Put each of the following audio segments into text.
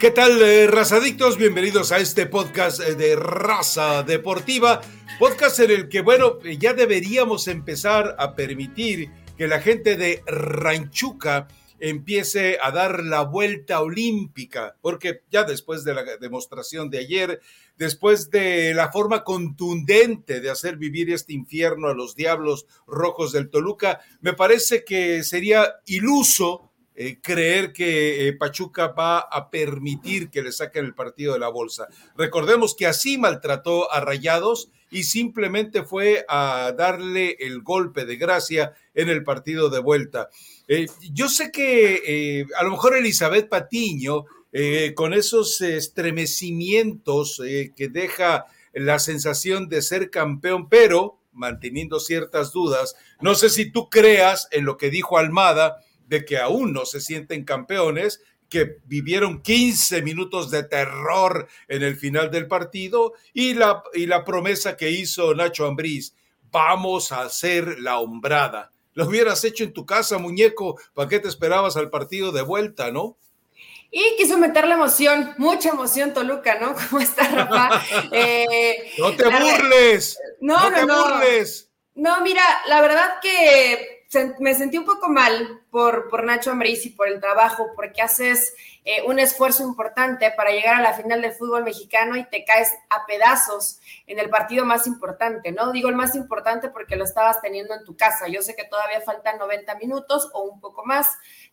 ¿Qué tal, eh, razadictos? Bienvenidos a este podcast eh, de Raza Deportiva. Podcast en el que, bueno, eh, ya deberíamos empezar a permitir que la gente de Ranchuca empiece a dar la vuelta olímpica, porque ya después de la demostración de ayer, después de la forma contundente de hacer vivir este infierno a los diablos rojos del Toluca, me parece que sería iluso eh, creer que eh, Pachuca va a permitir que le saquen el partido de la bolsa. Recordemos que así maltrató a Rayados y simplemente fue a darle el golpe de gracia en el partido de vuelta. Eh, yo sé que a lo mejor Elizabeth Patiño, con esos estremecimientos que deja la sensación de ser campeón, pero manteniendo ciertas dudas, no sé si tú creas en lo que dijo Almada, de que aún no se sienten campeones, que vivieron 15 minutos de terror en el final del partido y la, y la promesa que hizo Nacho Ambriz, vamos a hacer la hombrada. Lo hubieras hecho en tu casa, muñeco, ¿para qué te esperabas al partido de vuelta, no? Y quiso meter la emoción, mucha emoción Toluca, ¿no? ¿Cómo está Rafa? Eh, no te burles. No, no, te burles. No, mira, la verdad que me sentí un poco mal por, por Nacho Ambriz y por el trabajo, porque haces eh, un esfuerzo importante para llegar a la final del fútbol mexicano y te caes a pedazos en el partido más importante, ¿no? Digo el más importante porque lo estabas teniendo en tu casa. Yo sé que todavía faltan 90 minutos o un poco más,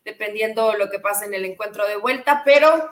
dependiendo lo que pase en el encuentro de vuelta, pero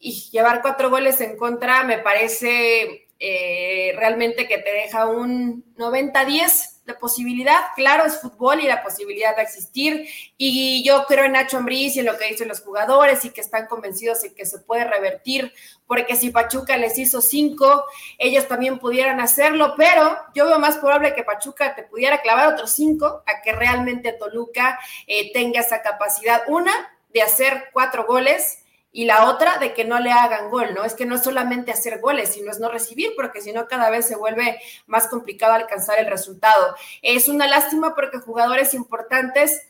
y llevar cuatro goles en contra me parece eh, realmente que te deja un 90-10 la posibilidad, claro, es fútbol y la posibilidad de existir. Y yo creo en Nacho Ambriz y en lo que dicen los jugadores y que están convencidos de que se puede revertir, porque si Pachuca les hizo cinco, ellos también pudieran hacerlo, pero yo veo más probable que Pachuca te pudiera clavar otros cinco a que realmente Toluca eh, tenga esa capacidad, una, de hacer cuatro goles y la otra de que no le hagan gol, ¿no? Es que no es solamente hacer goles, sino es no recibir, porque si no cada vez se vuelve más complicado alcanzar el resultado. Es una lástima porque jugadores importantes,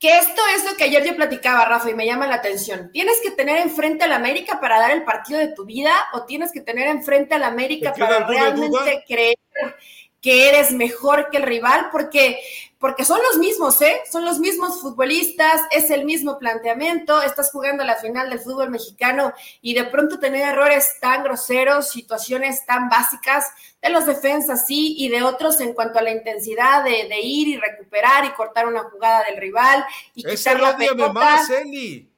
que esto es lo que ayer yo platicaba, Rafa, y me llama la atención. ¿Tienes que tener enfrente al América para dar el partido de tu vida o tienes que tener enfrente al América para realmente creer que eres mejor que el rival? Porque porque son los mismos, ¿eh? Son los mismos futbolistas, es el mismo planteamiento, estás jugando la final del fútbol mexicano y de pronto tener errores tan groseros, situaciones tan básicas de los defensas, sí, y de otros en cuanto a la intensidad de, ir y recuperar y cortar una jugada del rival y quitar la pelota. Más,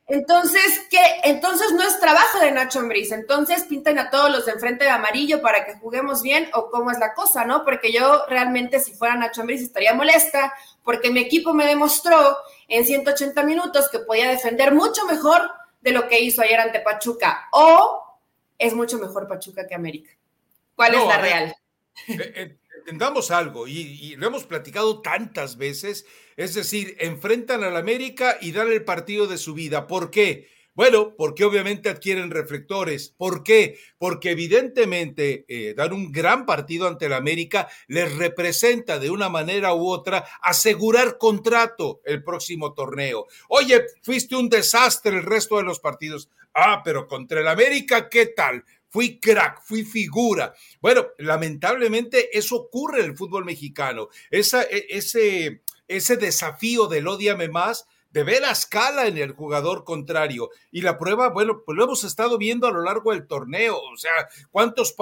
entonces, ¿qué? Entonces no es trabajo de Nacho Ambriz. Entonces pintan a todos los de enfrente de amarillo para que juguemos bien o cómo es la cosa, ¿no? Porque yo realmente si fuera Nacho Ambriz estaría molesta porque mi equipo me demostró en 180 minutos que podía defender mucho mejor de lo que hizo ayer ante Pachuca. O es mucho mejor Pachuca que América. ¿Cuál es la real? Eh, eh, entendamos algo, y, lo hemos platicado tantas veces, es decir, enfrentan al América y dan el partido de su vida. ¿Por qué? Bueno, porque obviamente adquieren reflectores. ¿Por qué? Porque evidentemente eh, dar un gran partido ante el América les representa de una manera u otra asegurar contrato el próximo torneo. Oye, fuiste un desastre el resto de los partidos. Ah, pero contra el América, ¿qué tal? Fui crack, fui figura. Bueno, lamentablemente eso ocurre en el fútbol mexicano. Esa, e, ese, ese desafío del odiame más de ver a escala en el jugador contrario. Y la prueba, bueno, pues lo hemos estado viendo a lo largo del torneo. O sea, cuántos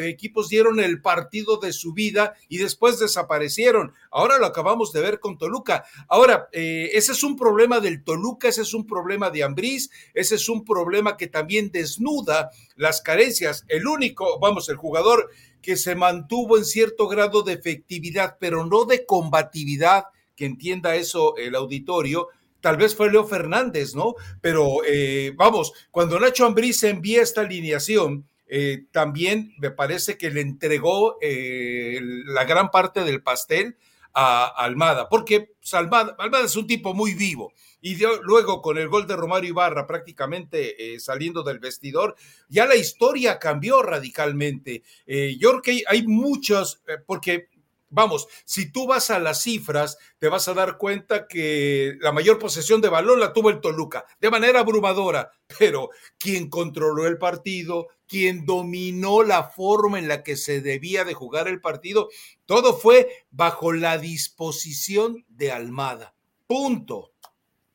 equipos dieron el partido de su vida y después desaparecieron. Ahora lo acabamos de ver con Toluca. Ahora, eh, ese es un problema del Toluca, ese es un problema de Ambriz, ese es un problema que también desnuda las carencias. El único, vamos, el jugador que se mantuvo en cierto grado de efectividad, pero no de combatividad entienda eso el auditorio, tal vez fue Leo Fernández, ¿no? Pero eh, vamos, cuando Nacho Ambriz envía esta alineación, eh, también me parece que le entregó eh, la gran parte del pastel a Almada, porque pues, Almada, es un tipo muy vivo. Y luego con el gol de Romario Ibarra prácticamente saliendo del vestidor, ya la historia cambió radicalmente. yo creo que hay muchos, porque vamos, si tú vas a las cifras, te vas a dar cuenta que la mayor posesión de balón la tuvo el Toluca, de manera abrumadora, pero quien controló el partido, quien dominó la forma en la que se debía de jugar el partido, todo fue bajo la disposición de Almada. Punto.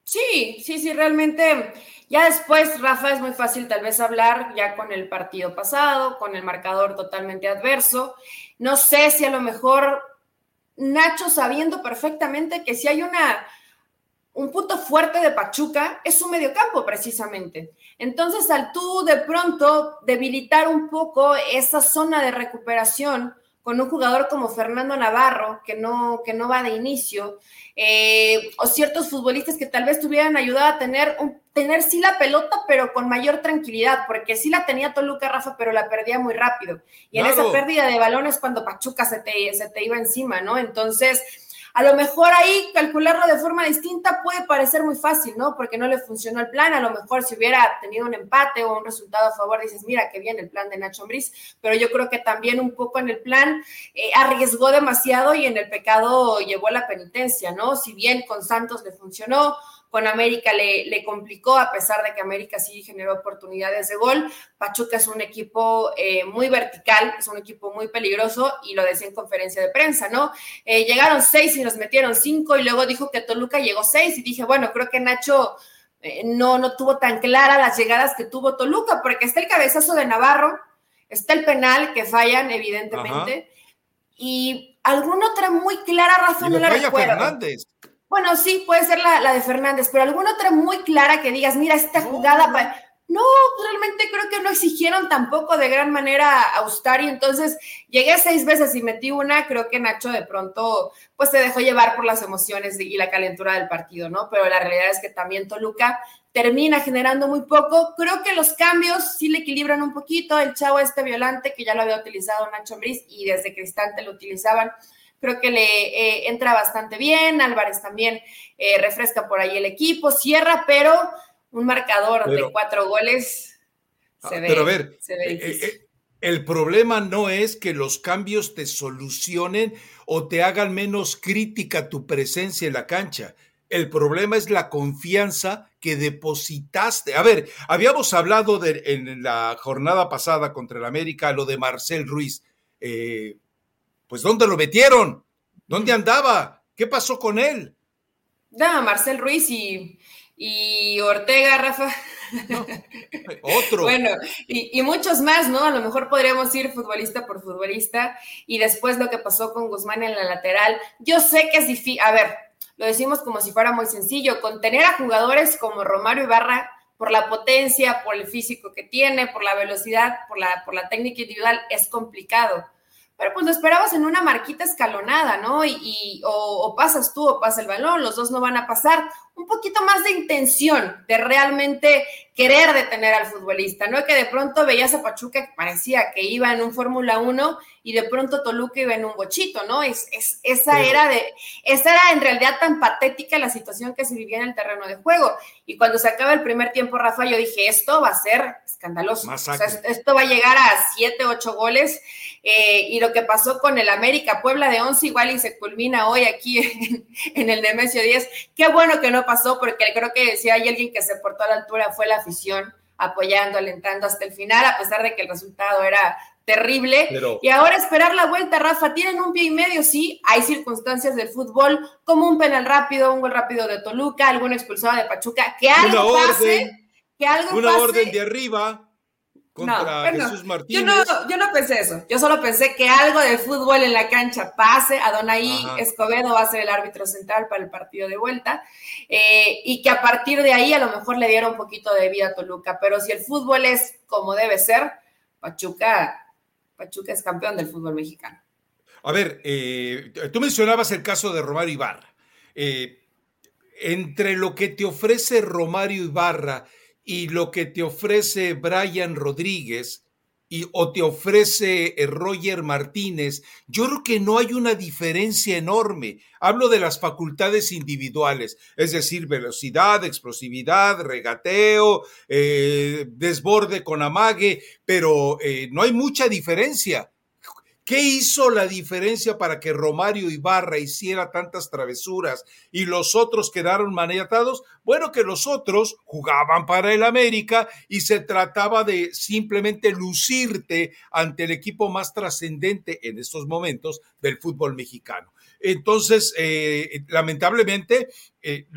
Sí, sí, sí, realmente. Ya después, Rafa, es muy fácil tal vez hablar ya con el partido pasado, con el marcador totalmente adverso. No sé si a lo mejor Nacho sabiendo perfectamente que si hay una un punto fuerte de Pachuca es su mediocampo precisamente. Entonces, al tú de pronto debilitar un poco esa zona de recuperación, con un jugador como Fernando Navarro, que no, que no va de inicio, eh, o ciertos futbolistas que tal vez tuvieran ayudado a tener, un, tener sí la pelota, pero con mayor tranquilidad, porque sí la tenía Toluca Rafa, pero la perdía muy rápido. Y en esa pérdida de balones cuando Pachuca se te, se te iba encima, ¿no? Entonces, a lo mejor ahí calcularlo de forma distinta puede parecer muy fácil, ¿no? Porque no le funcionó el plan. A lo mejor si hubiera tenido un empate o un resultado a favor, dices, mira, qué bien el plan de Nacho Ambriz. Pero yo creo que también un poco en el plan eh, arriesgó demasiado y en el pecado llevó la penitencia, ¿no? Si bien con Santos le funcionó, con América le, le, complicó, a pesar de que América sí generó oportunidades de gol. Pachuca es un equipo eh, muy vertical, es un equipo muy peligroso y lo decía en conferencia de prensa, ¿no? Eh, llegaron seis y nos metieron cinco y luego dijo que Toluca llegó seis y dije, bueno, creo que Nacho eh, no, no tuvo tan claras las llegadas que tuvo Toluca, porque está el cabezazo de Navarro, está el penal que fallan, evidentemente, y alguna otra muy clara razón no la recuerdo. Fernández. Bueno, sí, puede ser la, de Fernández, pero alguna otra muy clara que digas, mira, esta jugada. No, realmente creo que no exigieron tampoco de gran manera a Ustari. Entonces, llegué seis veces y metí una. Creo que Nacho de pronto, pues se dejó llevar por las emociones y la calentura del partido, ¿no? Pero la realidad es que también Toluca termina generando muy poco. Creo que los cambios sí le equilibran un poquito. El chavo este violante, que ya lo había utilizado Nacho Ambriz y desde Cristante lo utilizaban creo que le eh, entra bastante bien. Álvarez también eh, refresca por ahí el equipo, cierra, pero un marcador de cuatro goles se ah, ve. Pero a ver, eh, el problema no es que los cambios te solucionen o te hagan menos crítica tu presencia en la cancha. El problema es la confianza que depositaste. A ver, habíamos hablado de, en la jornada pasada contra el América lo de Marcel Ruiz. Eh, pues ¿dónde lo metieron? ¿Dónde andaba? ¿Qué pasó con él? No, Marcel Ruiz y, Ortega, Rafa. otro. bueno, y, muchos más, ¿no? A lo mejor podríamos ir futbolista por futbolista y después lo que pasó con Guzmán en la lateral. Yo sé que es difícil, a ver, lo decimos como si fuera muy sencillo, contener a jugadores como Romario Ibarra por la potencia, por el físico que tiene, por la velocidad, por la, por la técnica individual, es complicado pero pues lo esperabas en una marquita escalonada, ¿no? Y, o, pasas tú o pasa el balón, los dos no van a pasar. Un poquito más de intención, de realmente querer detener al futbolista, ¿no? Que de pronto veías a Pachuca que parecía que iba en un Fórmula 1 y de pronto Toluca iba en un bochito, ¿no? Es, es, esa era de, esa era en realidad tan patética la situación que se vivía en el terreno de juego. Y cuando se acaba el primer tiempo, Rafa, yo dije, esto va a ser escandaloso. O sea, esto va a llegar a siete, ocho goles. Eh, y lo que pasó con el América Puebla de 11 igual y se culmina hoy aquí en, en el Nemesio 10. Qué bueno que no pasó, porque creo que si hay alguien que se portó a la altura fue la afición apoyando, alentando hasta el final, a pesar de que el resultado era terrible. y ahora esperar la vuelta, Rafa, tienen un pie y medio, sí, hay circunstancias del fútbol, como un penal rápido, un gol rápido de Toluca, alguna expulsada de Pachuca, que algo pase, que algo una orden de arriba contra Jesús Martínez. Yo no, yo no pensé eso, yo solo pensé que algo de fútbol en la cancha pase, Adonai Escobedo va a ser el árbitro central para el partido de vuelta, eh, y que a partir de ahí a lo mejor le diera un poquito de vida a Toluca, pero si el fútbol es como debe ser, Pachuca Pachuca es campeón del fútbol mexicano. A ver, eh, tú mencionabas el caso de Romario Ibarra. Eh, entre lo que te ofrece Romario Ibarra y lo que te ofrece Brian Rodríguez, y, o te ofrece eh, Roger Martínez, yo creo que no hay una diferencia enorme. Hablo de las facultades individuales, es decir, velocidad, explosividad, regateo, eh, desborde con amague, pero eh, no hay mucha diferencia. ¿Qué hizo la diferencia para que Romario Ibarra hiciera tantas travesuras y los otros quedaron maniatados? Bueno, que los otros jugaban para el América y se trataba de simplemente lucirte ante el equipo más trascendente en estos momentos del fútbol mexicano. Entonces, eh, lamentablemente, eh,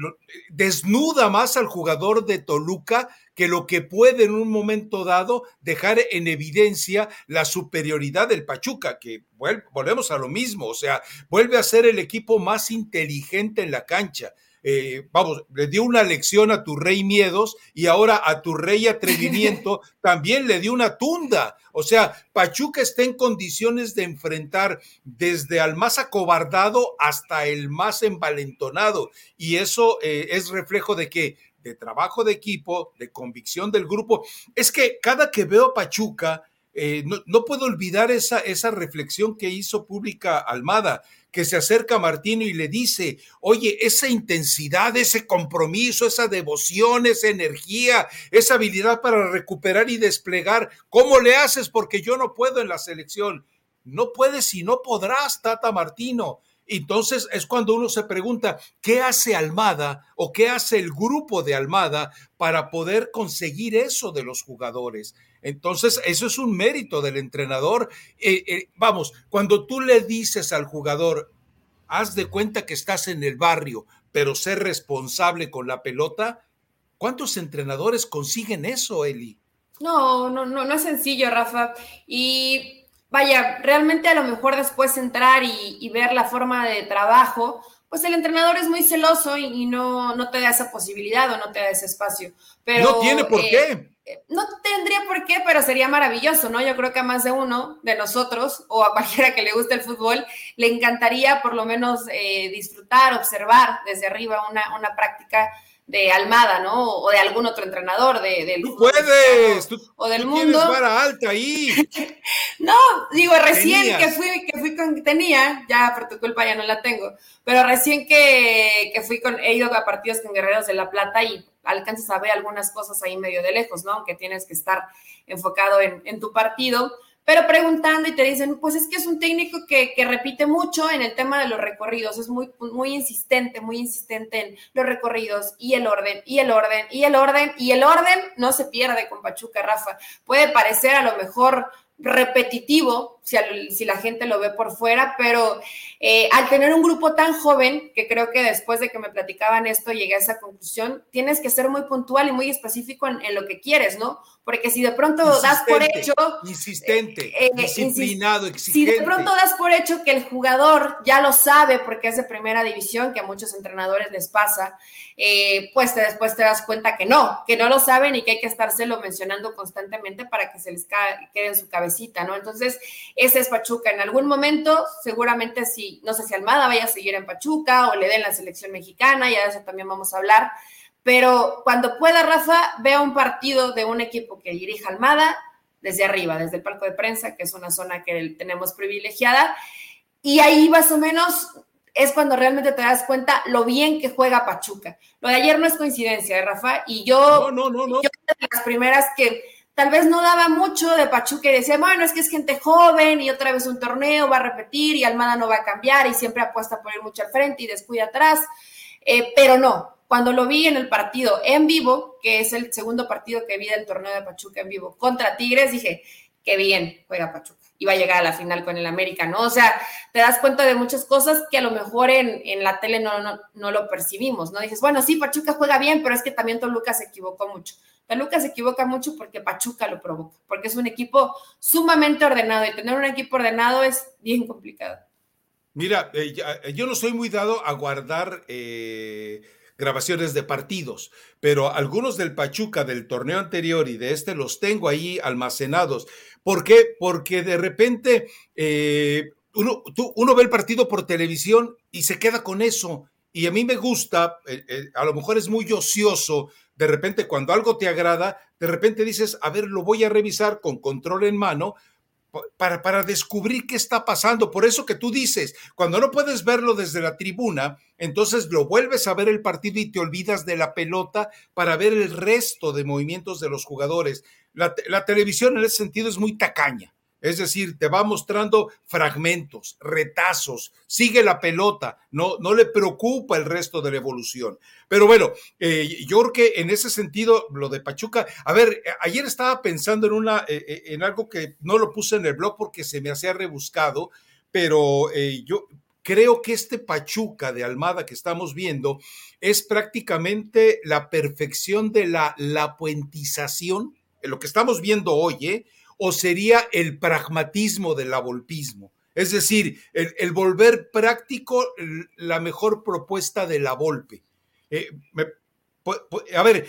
desnuda más al jugador de Toluca que lo que puede en un momento dado dejar en evidencia la superioridad del Pachuca, que volvemos a lo mismo, o sea, vuelve a ser el equipo más inteligente en la cancha. Eh, vamos, le dio una lección a tu rey miedos y ahora a tu rey atrevimiento también le dio una tunda. O sea, Pachuca está en condiciones de enfrentar desde al más acobardado hasta el más envalentonado. Y eso eh, es reflejo de que de trabajo de equipo, de convicción del grupo. Es que cada que veo a Pachuca, eh, no, puedo olvidar esa, esa reflexión que hizo pública Almada, que se acerca a Martino y le dice, oye, esa intensidad, ese compromiso, esa devoción, esa energía, esa habilidad para recuperar y desplegar, ¿cómo le haces? Porque yo no puedo en la selección. No puedes y no podrás, Tata Martino. Entonces es cuando uno se pregunta, ¿qué hace Almada o qué hace el grupo de Almada para poder conseguir eso de los jugadores? Entonces, eso es un mérito del entrenador. Eh, eh, vamos, cuando tú le dices al jugador, haz de cuenta que estás en el barrio, pero ser responsable con la pelota, ¿cuántos entrenadores consiguen eso, Eli? No, no, no, no es sencillo, Rafa. Y vaya, realmente a lo mejor después entrar y, ver la forma de trabajo, pues el entrenador es muy celoso y, no, no, te da esa posibilidad o no te da ese espacio. Pero, no tiene por qué. Eh, eh, no tendría por qué, pero sería maravilloso, ¿no? Yo creo que a más de uno de nosotros o a cualquiera que le guste el fútbol le encantaría por lo menos eh, disfrutar, observar desde arriba una, una práctica de Almada, ¿no? O de algún otro entrenador de, del Tú puedes, o del mundo. vara alta ahí. no, digo, recién que fui, que fui con, tenía, ya por tu culpa ya no la tengo, pero recién que, que fui con, he ido a partidos con Guerreros de la Plata y alcanzas a ver algunas cosas ahí medio de lejos, ¿no? Aunque tienes que estar enfocado en, en tu partido pero preguntando y te dicen, pues es que es un técnico que, repite mucho en el tema de los recorridos, es muy, muy insistente, muy insistente en los recorridos y el orden, y el orden, y el orden, y el orden no se pierde con Pachuca, Rafa. Puede parecer a lo mejor repetitivo, si, si, la gente lo ve por fuera, pero eh, al tener un grupo tan joven, que creo que después de que me platicaban esto llegué a esa conclusión, tienes que ser muy puntual y muy específico en, lo que quieres, ¿no? Porque si de pronto das por hecho... Insistente, eh, eh, disciplinado, exigente. Si de pronto das por hecho que el jugador ya lo sabe porque es de primera división, que a muchos entrenadores les pasa, pues te, después te das cuenta que no, que no lo saben y que hay que estárselo mencionando constantemente para que se les quede en su cabecita, ¿no? Entonces, ese es Pachuca. En algún momento, seguramente si, no sé si Almada vaya a seguir en Pachuca o le den la selección mexicana, ya de eso también vamos a hablar. Pero cuando pueda, Rafa, vea un partido de un equipo que dirija Almada desde arriba, desde el palco de prensa, que es una zona que tenemos privilegiada. Y ahí más o menos es cuando realmente te das cuenta lo bien que juega Pachuca. Lo de ayer no es coincidencia, ¿eh, Rafa? Y yo, no, no, no, yo de las primeras que tal vez no daba mucho de Pachuca y decía, bueno, es que es gente joven y otra vez un torneo va a repetir y Almada no va a cambiar y siempre apuesta por ir mucho al frente y descuida atrás. Eh, pero no, cuando lo vi en el partido en vivo, que es el segundo partido que vi del torneo de Pachuca en vivo contra Tigres, dije, qué bien juega Pachuca. Iba a llegar a la final con el América, ¿no? O sea, te das cuenta de muchas cosas que a lo mejor en, en la tele no, no, no, lo percibimos, ¿no? Dices, bueno, sí, Pachuca juega bien, pero es que también Toluca se equivocó mucho. Toluca se equivoca mucho porque Pachuca lo provoca, porque es un equipo sumamente ordenado y tener un equipo ordenado es bien complicado. Mira, eh, eh, yo no soy muy dado a guardar eh, grabaciones de partidos, pero algunos del Pachuca del torneo anterior y de este los tengo ahí almacenados. ¿Por qué? Porque de repente uno, uno ve el partido por televisión y se queda con eso. Y a mí me gusta, a lo mejor es muy ocioso de repente cuando algo te agrada, de repente dices, a ver, lo voy a revisar con control en mano para, para descubrir qué está pasando. Por eso que tú dices, cuando no puedes verlo desde la tribuna, entonces lo vuelves a ver el partido y te olvidas de la pelota para ver el resto de movimientos de los jugadores. La, televisión en ese sentido es muy tacaña Es decir, te va mostrando fragmentos, retazos, sigue la pelota, no, no le preocupa el resto de la evolución. Pero bueno, eh, yo creo que en ese sentido, lo de Pachuca, a ver, ayer estaba pensando en, una, eh, eh, en algo que no lo puse en el blog porque se me hacía rebuscado, pero yo creo que este Pachuca de Almada que estamos viendo es prácticamente la perfección de la, la puentización, lo que estamos viendo hoy, ¿eh? o sería el pragmatismo del avolpismo? Es decir, el, volver práctico la mejor propuesta de la Volpe. Eh, a ver,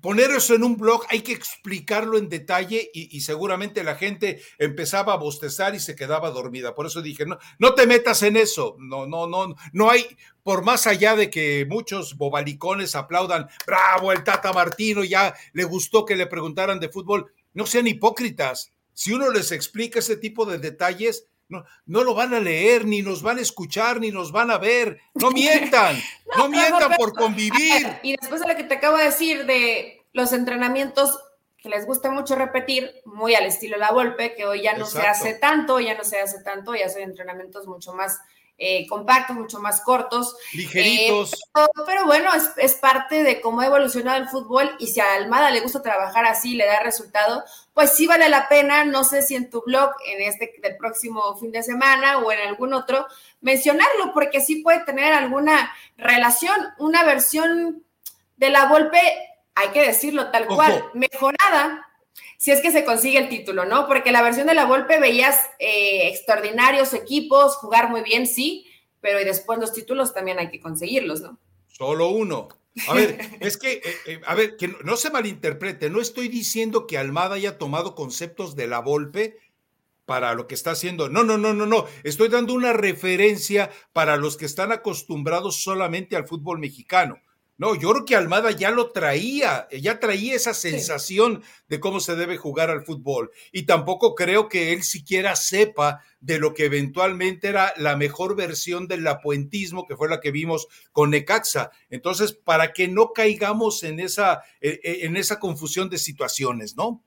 poner eso en un blog hay que explicarlo en detalle y, seguramente la gente empezaba a bostezar y se quedaba dormida. Por eso dije, no, no te metas en eso. No, no, no, no hay, por más allá de que muchos bobalicones aplaudan, bravo, el Tata Martino, ya le gustó que le preguntaran de fútbol no sean hipócritas. Si uno les explica ese tipo de detalles, no, no, lo van a leer, ni nos van a escuchar, ni nos van a ver. No mientan, no, mientan por convivir. Y después de lo que te acabo de decir de los entrenamientos que les gusta mucho repetir, muy al estilo La Volpe, que hoy ya no se hace tanto, ya no se hace tanto, ya son entrenamientos mucho más eh, compactos, mucho más cortos. Ligeritos. Eh, pero, bueno, es, parte de cómo ha evolucionado el fútbol y si a Almada le gusta trabajar así, le da resultado, pues sí vale la pena, no sé si en tu blog, en este del próximo fin de semana o en algún otro, mencionarlo, porque sí puede tener alguna relación, una versión de la golpe, hay que decirlo tal cual, mejorada si es que se consigue el título, ¿no? Porque la versión de la Volpe veías eh, extraordinarios equipos, jugar muy bien, sí, pero y después los títulos también hay que conseguirlos, ¿no? Solo uno. A ver, es que, eh, eh, a ver, que no, se malinterprete, no estoy diciendo que Almada haya tomado conceptos de la Volpe para lo que está haciendo. No, no, no, no, no. Estoy dando una referencia para los que están acostumbrados solamente al fútbol mexicano. No, yo creo que Almada ya lo traía, ya traía esa sensación de cómo se debe jugar al fútbol. Y tampoco creo que él siquiera sepa de lo que eventualmente era la mejor versión del apuentismo, que fue la que vimos con Necaxa. Entonces, para que no caigamos en esa, e, e, en esa confusión de situaciones, ¿no?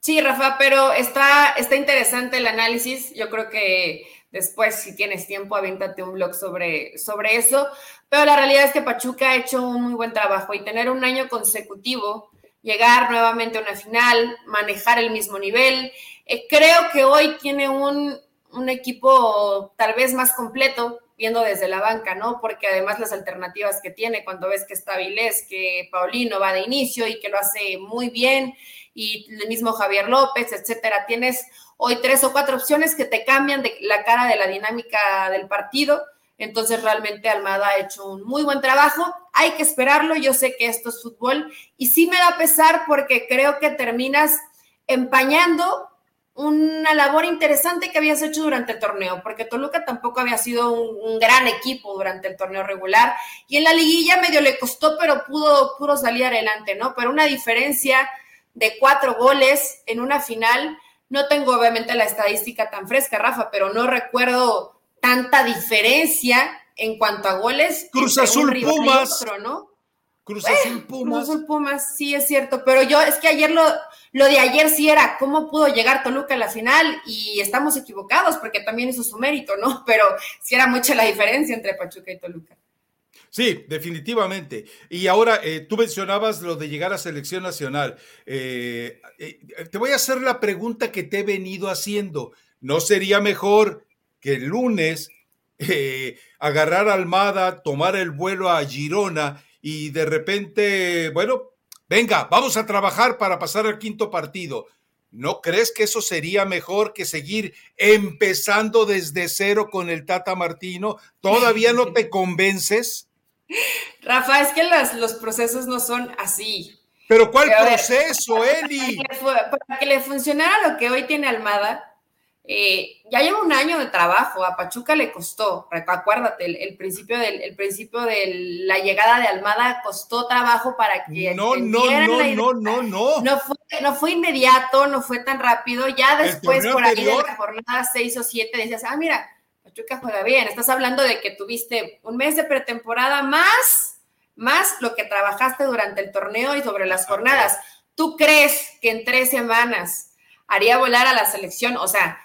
Sí, Rafa, pero está, está interesante el análisis. Yo creo que Después, si tienes tiempo, avéntate un blog sobre, sobre eso. Pero la realidad es que Pachuca ha hecho un muy buen trabajo y tener un año consecutivo, llegar nuevamente a una final, manejar el mismo nivel. Eh, creo que hoy tiene un, un equipo tal vez más completo, viendo desde la banca, ¿no? Porque además las alternativas que tiene, cuando ves que está Vilés, que Paulino va de inicio y que lo hace muy bien, y el mismo Javier López, etcétera, tienes hoy tres o cuatro opciones que te cambian de la cara de la dinámica del partido. Entonces realmente Almada ha hecho un muy buen trabajo. Hay que esperarlo. Yo sé que esto es fútbol y sí me da pesar porque creo que terminas empañando una labor interesante que habías hecho durante el torneo, porque Toluca tampoco había sido un, gran equipo durante el torneo regular y en la liguilla medio le costó, pero pudo, pudo salir adelante, ¿no? Pero una diferencia de cuatro goles en una final no tengo obviamente la estadística tan fresca, Rafa, pero no recuerdo tanta diferencia en cuanto a goles. Cruz Azul Pumas. ¿no? Cruz Azul Pumas. Cruz Azul Pumas, sí es cierto, pero yo es que ayer lo, lo de ayer sí era cómo pudo llegar Toluca a la final y estamos equivocados porque también hizo su mérito, ¿no? Pero sí era mucha la diferencia entre Pachuca y Toluca. Sí, definitivamente. Y ahora, eh, tú mencionabas lo de llegar a selección nacional. Eh, eh, te voy a hacer la pregunta que te he venido haciendo. ¿No sería mejor que el lunes agarrar a Almada, tomar el vuelo a Girona y de repente, bueno, venga, vamos a trabajar para pasar al quinto partido? ¿No crees que eso sería mejor que seguir empezando desde cero con el Tata Martino? ¿Todavía no te convences? Rafa, es que los procesos no son así. ¿Pero cuál proceso, Eli? Para que, le, funcionara lo que hoy tiene Almada, eh, ya lleva un año de trabajo, a Pachuca le costó, acuérdate, el, principio, del, principio de la llegada de Almada costó trabajo para que... No, no, no, no, no, no. No fue, no fue inmediato, no fue tan rápido, ya después por ahí de la jornada 6 o 7 decías, ah, mira, Pachuca juega bien. Estás hablando de que tuviste un mes de pretemporada más, más lo que trabajaste durante el torneo y sobre las jornadas. ¿Tú crees que en tres semanas haría volar a la selección, o sea,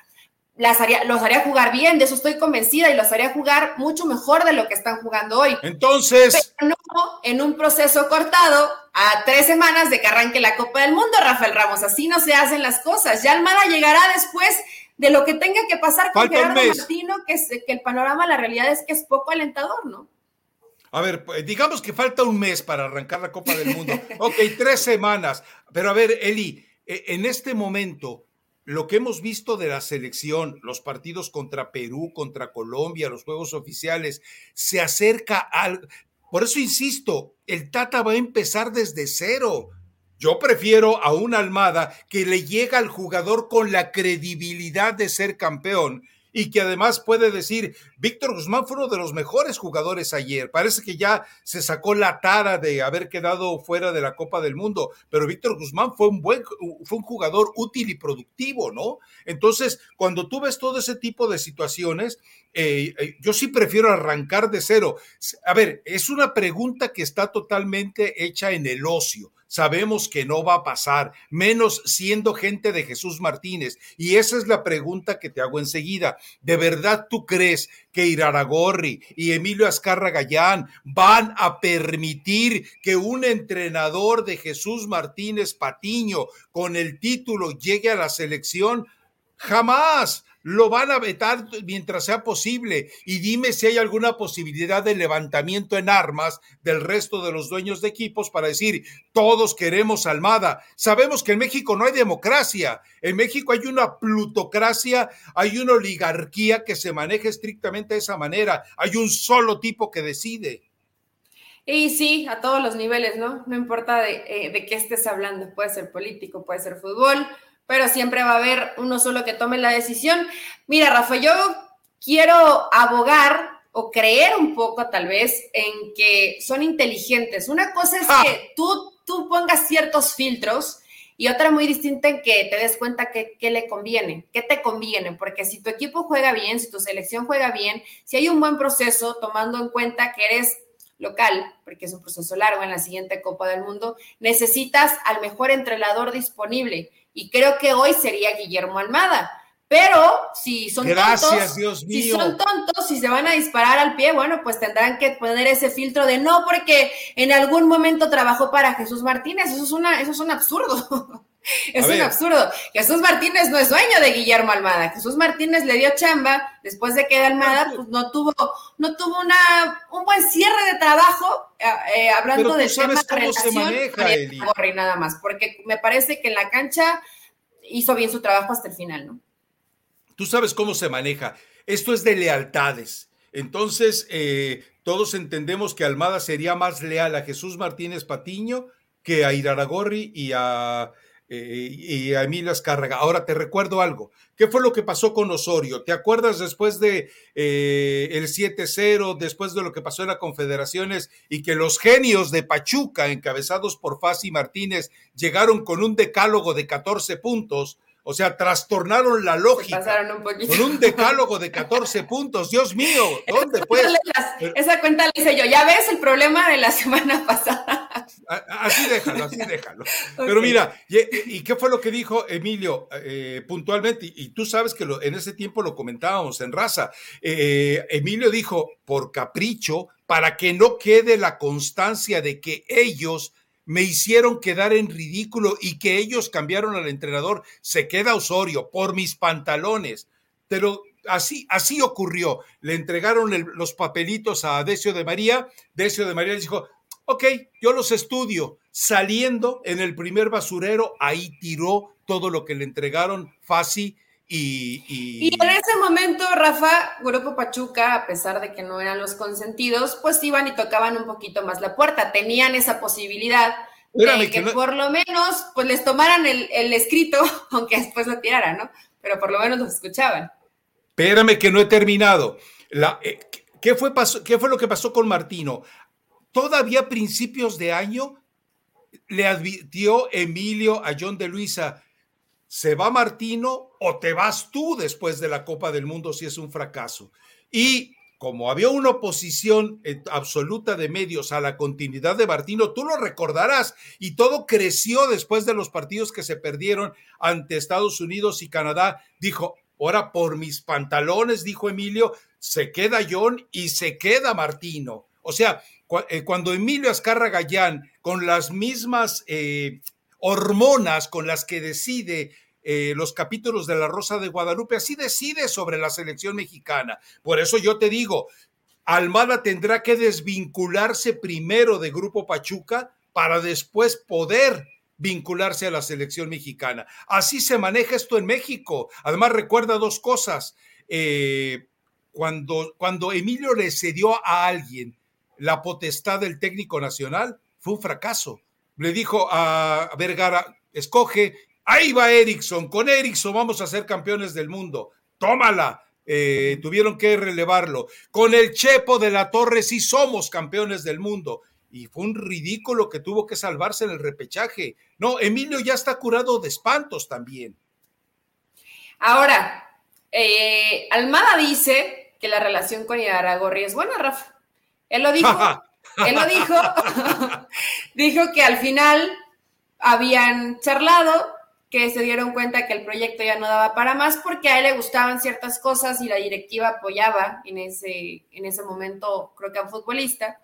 las haría, los haría jugar bien, de eso estoy convencida, y los haría jugar mucho mejor de lo que están jugando hoy. Entonces. Pero no en un proceso cortado a tres semanas de que arranque la Copa del Mundo, Rafael Ramos. Así no se hacen las cosas. Ya Almada llegará después de lo que tenga que pasar con Gerardo Martino, que, que el panorama, la realidad es que es poco alentador, ¿no? A ver, pues, digamos que falta un mes para arrancar la Copa del Mundo. ok, tres semanas. Pero a ver, Eli, e, en este momento, lo que hemos visto de la selección, los partidos contra Perú, contra Colombia, los juegos oficiales, se acerca al... Por eso insisto, el Tata va a empezar desde cero. Yo prefiero a una Almada que le llega al jugador con la credibilidad de ser campeón y que además puede decir, Víctor Guzmán fue uno de los mejores jugadores ayer. Parece que ya se sacó la tara de haber quedado fuera de la Copa del Mundo, pero Víctor Guzmán fue un buen, fue un jugador útil y productivo, ¿no? Entonces, cuando tú ves todo ese tipo de situaciones, eh, eh, yo sí prefiero arrancar de cero. A ver, es una pregunta que está totalmente hecha en el ocio sabemos que no va a pasar, menos siendo gente de Jesús Martínez. Y esa es la pregunta que te hago enseguida. ¿De verdad tú crees que Iraragorri y Emilio Azcarra Gallán van a permitir que un entrenador de Jesús Martínez Patiño con el título llegue a la selección? Jamás lo van a vetar mientras sea posible. Y dime si hay alguna posibilidad de levantamiento en armas del resto de los dueños de equipos para decir, todos queremos Almada. Sabemos que en México no hay democracia. En México hay una plutocracia, hay una oligarquía que se maneja estrictamente de esa manera. Hay un solo tipo que decide. Y sí, a todos los niveles, ¿no? No importa de, eh, de qué estés hablando, puede ser político, puede ser fútbol, pero siempre va a haber uno solo que tome la decisión. Mira, Rafa, yo quiero abogar o creer un poco tal vez en que son inteligentes. Una cosa es ah. que tú, tú pongas ciertos filtros y otra muy distinta en que te des cuenta que, qué le conviene, qué te conviene, porque si tu equipo juega bien, si tu selección juega bien, si hay un buen proceso, tomando en cuenta que eres local, porque es un proceso largo en la siguiente Copa del Mundo, necesitas al mejor entrenador disponible y creo que hoy sería Guillermo Almada. Pero si son tontos, Dios mío. si son tontos, si se van a disparar al pie, bueno, pues tendrán que poner ese filtro de no, porque en algún momento trabajó para Jesús Martínez. Eso es una, eso es un absurdo. Es un absurdo. Jesús Martínez no es dueño de Guillermo Almada. Jesús Martínez le dio chamba después de que Almada pues, no tuvo, no tuvo una, un buen cierre de trabajo, eh, eh hablando de tema cómo se maneja, nada más, porque me parece que en la cancha hizo bien su trabajo hasta el final, ¿no? Tú sabes cómo se maneja. Esto es de lealtades. Entonces, eh, todos entendemos que Almada sería más leal a Jesús Martínez Patiño que a Iraragorri y a eh, y a Emilio Azcárraga. Ahora te recuerdo algo. ¿Qué fue lo que pasó con Osorio? ¿Te acuerdas después de eh, el 7-0, después de lo que pasó en las confederaciones y que los genios de Pachuca, encabezados por Fasi Martínez, llegaron con un decálogo de 14 puntos? O sea, trastornaron la lógica. con un decálogo de 14 puntos. Dios mío, ¿dónde pues? Esa cuenta la hice yo. Ya ves el problema de la semana pasada. Así déjalo, así déjalo. Pero mira, y, qué fue lo que dijo Emilio eh, puntualmente? Y, tú sabes que en ese tiempo lo comentábamos en raza. Eh, Emilio dijo, por capricho, para que no quede la constancia de que ellos me hicieron quedar en ridículo y que ellos cambiaron al entrenador. Se queda Osorio por mis pantalones. Pero así, así ocurrió. Le entregaron los papelitos a Decio de María. Decio de María les dijo, ok, yo los estudio. Saliendo en el primer basurero, ahí tiró todo lo que le entregaron Fasi y, y, en ese momento, Rafa, Grupo Pachuca, a pesar de que no eran los consentidos, pues iban y tocaban un poquito más la puerta. Tenían esa posibilidad de que, por lo menos pues les tomaran el, escrito, aunque después lo tiraran, ¿no? Pero por lo menos los escuchaban. Espérame que no he terminado. La, eh, ¿qué, fue ¿Qué fue lo que pasó con Martino? Todavía a principios de año le advirtió Emilio a John de Luisa, ¿se va Martino o te vas tú después de la Copa del Mundo si es un fracaso? Y como había una oposición eh, absoluta de medios a la continuidad de Martino, tú lo recordarás, y todo creció después de los partidos que se perdieron ante Estados Unidos y Canadá. Dijo, ahora por mis pantalones, dijo Emilio, se queda John y se queda Martino. O sea, cuando Emilio Azcarra Gallán, con las mismas eh, hormonas con las que decide eh, los capítulos de La Rosa de Guadalupe, así decide sobre la selección mexicana. Por eso yo te digo, Almada tendrá que desvincularse primero de Grupo Pachuca para después poder vincularse a la selección mexicana. Así se maneja esto en México. Además, recuerda dos cosas. cuando, cuando Emilio le cedió a alguien la potestad del técnico nacional, fue un fracaso. Le dijo a Vergara, escoge, ahí va Erickson, con Erickson vamos a ser campeones del mundo, tómala. Eh, tuvieron que relevarlo. Con el Chepo de la Torre sí somos campeones del mundo. Y fue un ridículo que tuvo que salvarse en el repechaje. No, Emilio ya está curado de espantos también. Ahora, eh, Almada dice que la relación con Iaragorri es buena, Rafa. Él lo dijo, él lo dijo, dijo que al final habían charlado, que se dieron cuenta que el proyecto ya no daba para más porque a él le gustaban ciertas cosas y la directiva apoyaba en ese, en ese momento, creo que a un futbolista.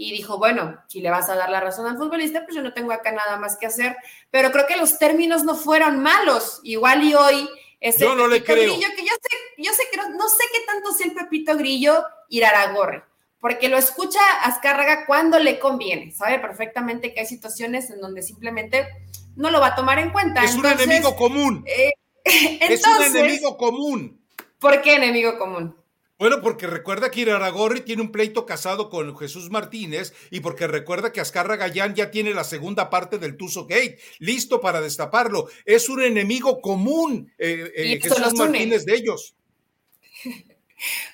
Y dijo, bueno, si le vas a dar la razón al futbolista, pues yo no tengo acá nada más que hacer. Pero creo que los términos no fueron malos. Igual y hoy yo no le creo. Grillo, que yo sé, yo sé que no, sé qué tanto sea el Pepito Grillo Iraragorri porque lo escucha Azcárraga cuando le conviene. Sabe perfectamente que hay situaciones en donde simplemente no lo va a tomar en cuenta. Es un enemigo común. Eh, es un enemigo común. ¿Por qué enemigo común? Bueno, porque recuerda que Iraragorri tiene un pleito casado con Jesús Martínez y porque recuerda que Azcárraga ya tiene la segunda parte del Tuso Gate, listo para destaparlo. Es un enemigo común, eh, eh, Jesús Martínez de ellos.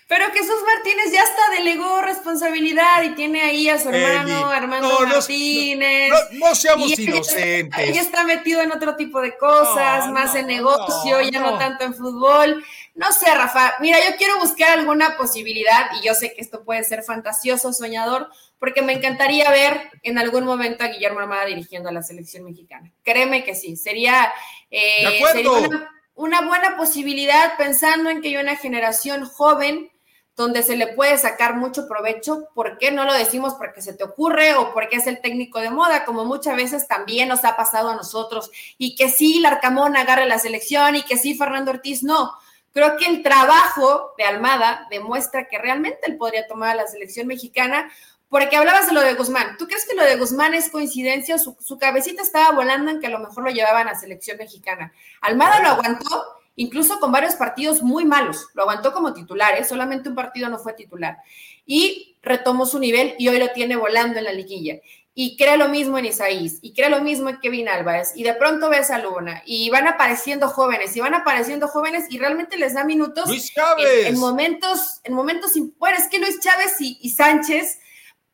Pero Jesús Martínez ya hasta delegó responsabilidad y tiene ahí a su hermano Armando Martínez. No, seamos inocentes. Ella está metido en otro tipo de cosas, más en negocio, ya no tanto en fútbol. No sé, Rafa, mira, yo quiero buscar alguna posibilidad y yo sé que esto puede ser fantasioso, soñador, porque me encantaría ver en algún momento a Guillermo Armada dirigiendo a la selección mexicana. Créeme que sí, sería, eh, sería una, una buena posibilidad pensando en que hay una generación joven donde se le puede sacar mucho provecho. ¿Por qué no lo decimos porque se te ocurre o porque es el técnico de moda? Como muchas veces también nos ha pasado a nosotros. Y que sí, Larcamón agarre la selección y que sí, Fernando Ortiz no. Creo que el trabajo de Almada demuestra que realmente él podría tomar a la selección mexicana. Porque hablabas de lo de Guzmán. ¿Tú crees que lo de Guzmán es coincidencia? Su, su cabecita estaba volando en que a lo mejor lo llevaban a selección mexicana. Almada lo aguantó incluso con varios partidos muy malos. Lo aguantó como titular, ¿eh? solamente un partido no fue titular. Y retomó su nivel y hoy lo tiene volando en la liguilla. Y crea lo mismo en Isaís, y crea lo mismo en Kevin Álvarez, y de pronto ves a Luna, y van apareciendo jóvenes, y van apareciendo jóvenes, y realmente les da minutos. Luis Chávez. En, momentos, en momentos, bueno, es que Luis Chávez y, Sánchez,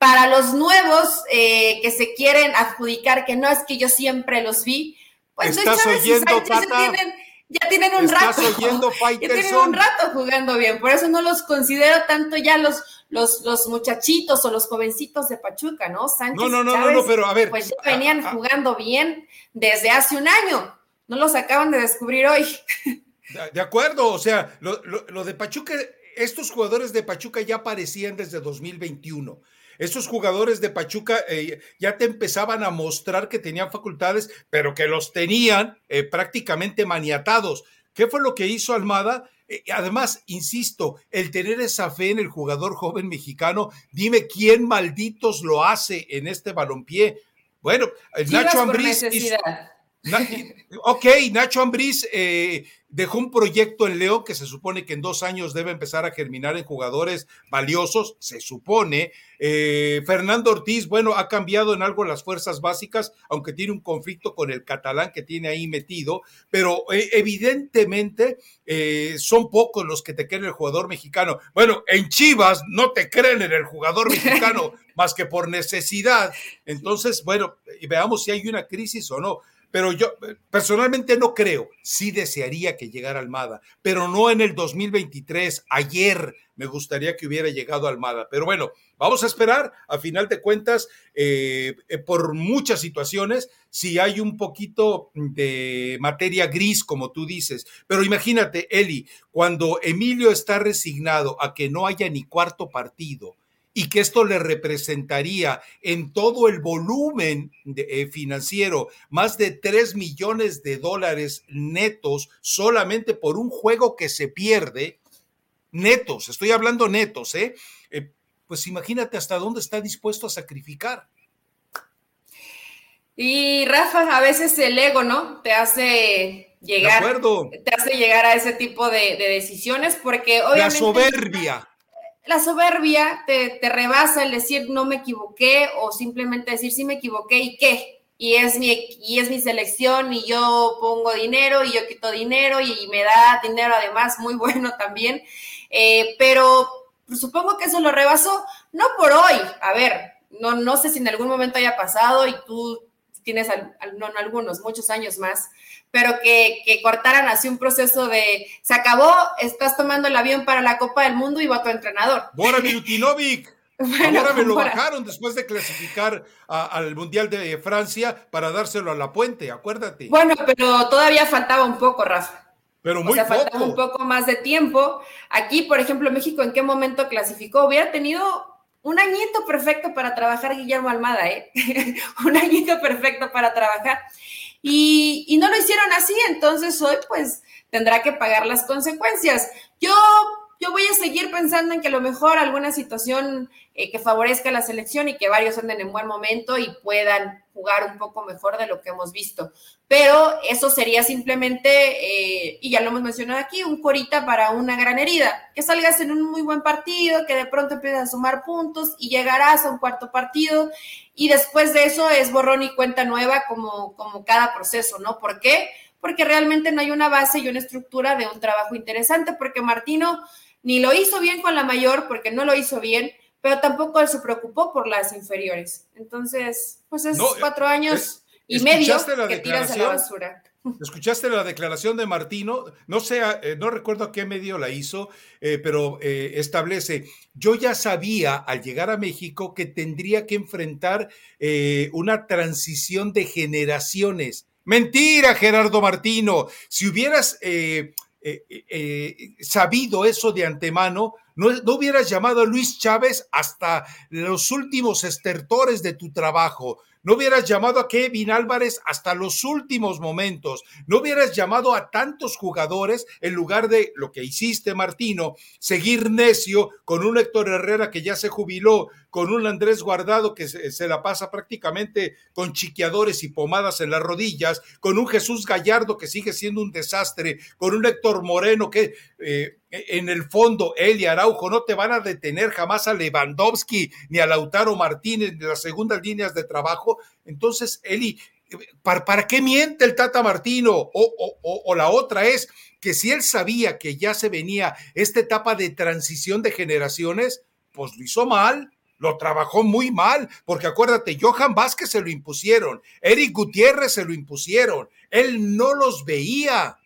para los nuevos eh, que se quieren adjudicar, que no es que yo siempre los vi, pues Luis Chávez y Sánchez tienen ya tienen un rato. ya tienen un rato jugando bien. Por eso no los considero tanto ya los, los, los muchachitos o los jovencitos de Pachuca, ¿no? Sánchez no, no, no, no, pero a ver. Pues ya venían jugando bien desde hace un año. No los acaban de descubrir hoy. De acuerdo, o sea, lo, lo de Pachuca, estos jugadores de Pachuca ya aparecían desde 2021 estos jugadores de Pachuca eh, ya te empezaban a mostrar que tenían facultades, pero que los tenían eh, prácticamente maniatados. ¿Qué fue lo que hizo Almada? Eh, además, insisto, el tener esa fe en el jugador joven mexicano, dime quién malditos lo hace en este balompié. Bueno, Nacho Ambriz. Ok, Nacho Ambriz dejó un proyecto en León que se supone que en dos años debe empezar a germinar en jugadores valiosos, se supone. Eh, Fernando Ortiz, bueno, ha cambiado en algo las fuerzas básicas, aunque tiene un conflicto con el catalán que tiene ahí metido, pero eh, evidentemente eh, son pocos los que te creen el jugador mexicano. Bueno, en Chivas no te creen en el jugador mexicano más que por necesidad. Entonces, bueno, veamos si hay una crisis o no. Pero yo personalmente no creo. Sí desearía que llegara Almada, pero no en el 2023. Ayer me gustaría que hubiera llegado Almada. Pero bueno, vamos a esperar. A final de cuentas, eh, eh, por muchas situaciones, si hay un poquito de materia gris, como tú dices. Pero imagínate, Eli, cuando Emilio está resignado a que no haya ni cuarto partido y que esto le representaría en todo el volumen eh, financiero más de 3 millones de dólares netos solamente por un juego que se pierde, netos, estoy hablando netos, ¿eh? eh pues imagínate hasta dónde está dispuesto a sacrificar. Y Rafa, a veces el ego, ¿no? Te hace llegar, te hace llegar a ese tipo de, de decisiones porque obviamente... La soberbia la soberbia te, rebasa el decir no me equivoqué o simplemente decir sí me equivoqué y qué. Y es, mi, y es mi selección y yo pongo dinero y yo quito dinero y, me da dinero además muy bueno también. Eh, pero supongo que eso lo rebasó, no por hoy, a ver, no, no sé si en algún momento haya pasado y tú tienes no, algunos, muchos años más, pero que, cortaran así un proceso de se acabó, estás tomando el avión para la Copa del Mundo y va tu entrenador. Bora Milutinovic. Ahora me lo bajaron después de clasificar al Mundial de Francia para dárselo a la puente, acuérdate. Bueno, pero todavía faltaba un poco, Rafa. Pero muy o sea, faltaba un poco más de tiempo. Aquí, por ejemplo, México, ¿en qué momento clasificó? Hubiera tenido un añito perfecto para trabajar Guillermo Almada, ¿eh? un añito perfecto para trabajar. Y, y, no lo hicieron así, entonces hoy pues tendrá que pagar las consecuencias. Yo yo voy a seguir pensando en que a lo mejor alguna situación eh, que favorezca a la selección y que varios anden en buen momento y puedan jugar un poco mejor de lo que hemos visto. Pero eso sería simplemente, eh, y ya lo hemos mencionado aquí, un corita para una gran herida. Que salgas en un muy buen partido, que de pronto empieces a sumar puntos y llegarás a un cuarto partido y después de eso es borrón y cuenta nueva como, como cada proceso, ¿no? ¿Por qué? Porque realmente no hay una base y una estructura de un trabajo interesante, porque Martino ni lo hizo bien con la mayor porque no lo hizo bien, pero tampoco él se preocupó por las inferiores. Entonces, pues es cuatro años y medio que tiras a la basura. ¿Escuchaste la declaración de Martino? No sé, eh, no recuerdo a qué medio la hizo, eh, pero eh, establece, yo ya sabía al llegar a México que tendría que enfrentar una transición de generaciones. Mentira, Gerardo Martino. Si hubieras eh, eh, sabido eso de antemano, no, no, hubieras llamado a Luis Chávez hasta los últimos estertores de tu trabajo. No hubieras llamado a Kevin Álvarez hasta los últimos momentos. No hubieras llamado a tantos jugadores en lugar de lo que hiciste, Martino, seguir necio con un Héctor Herrera que ya se jubiló, con un Andrés Guardado que se, la pasa prácticamente con chiqueadores y pomadas en las rodillas, con un Jesús Gallardo que sigue siendo un desastre, con un Héctor Moreno que eh, en el fondo, él y Araujo no te van a detener jamás a Lewandowski ni a Lautaro Martínez de las segundas líneas de trabajo. Entonces, Eli, ¿para, qué miente el Tata Martino? O, o, la otra es que si él sabía que ya se venía esta etapa de transición de generaciones, pues lo hizo mal, lo trabajó muy mal, porque acuérdate, Johan Vázquez se lo impusieron, Eric Gutiérrez se lo impusieron, él no los veía.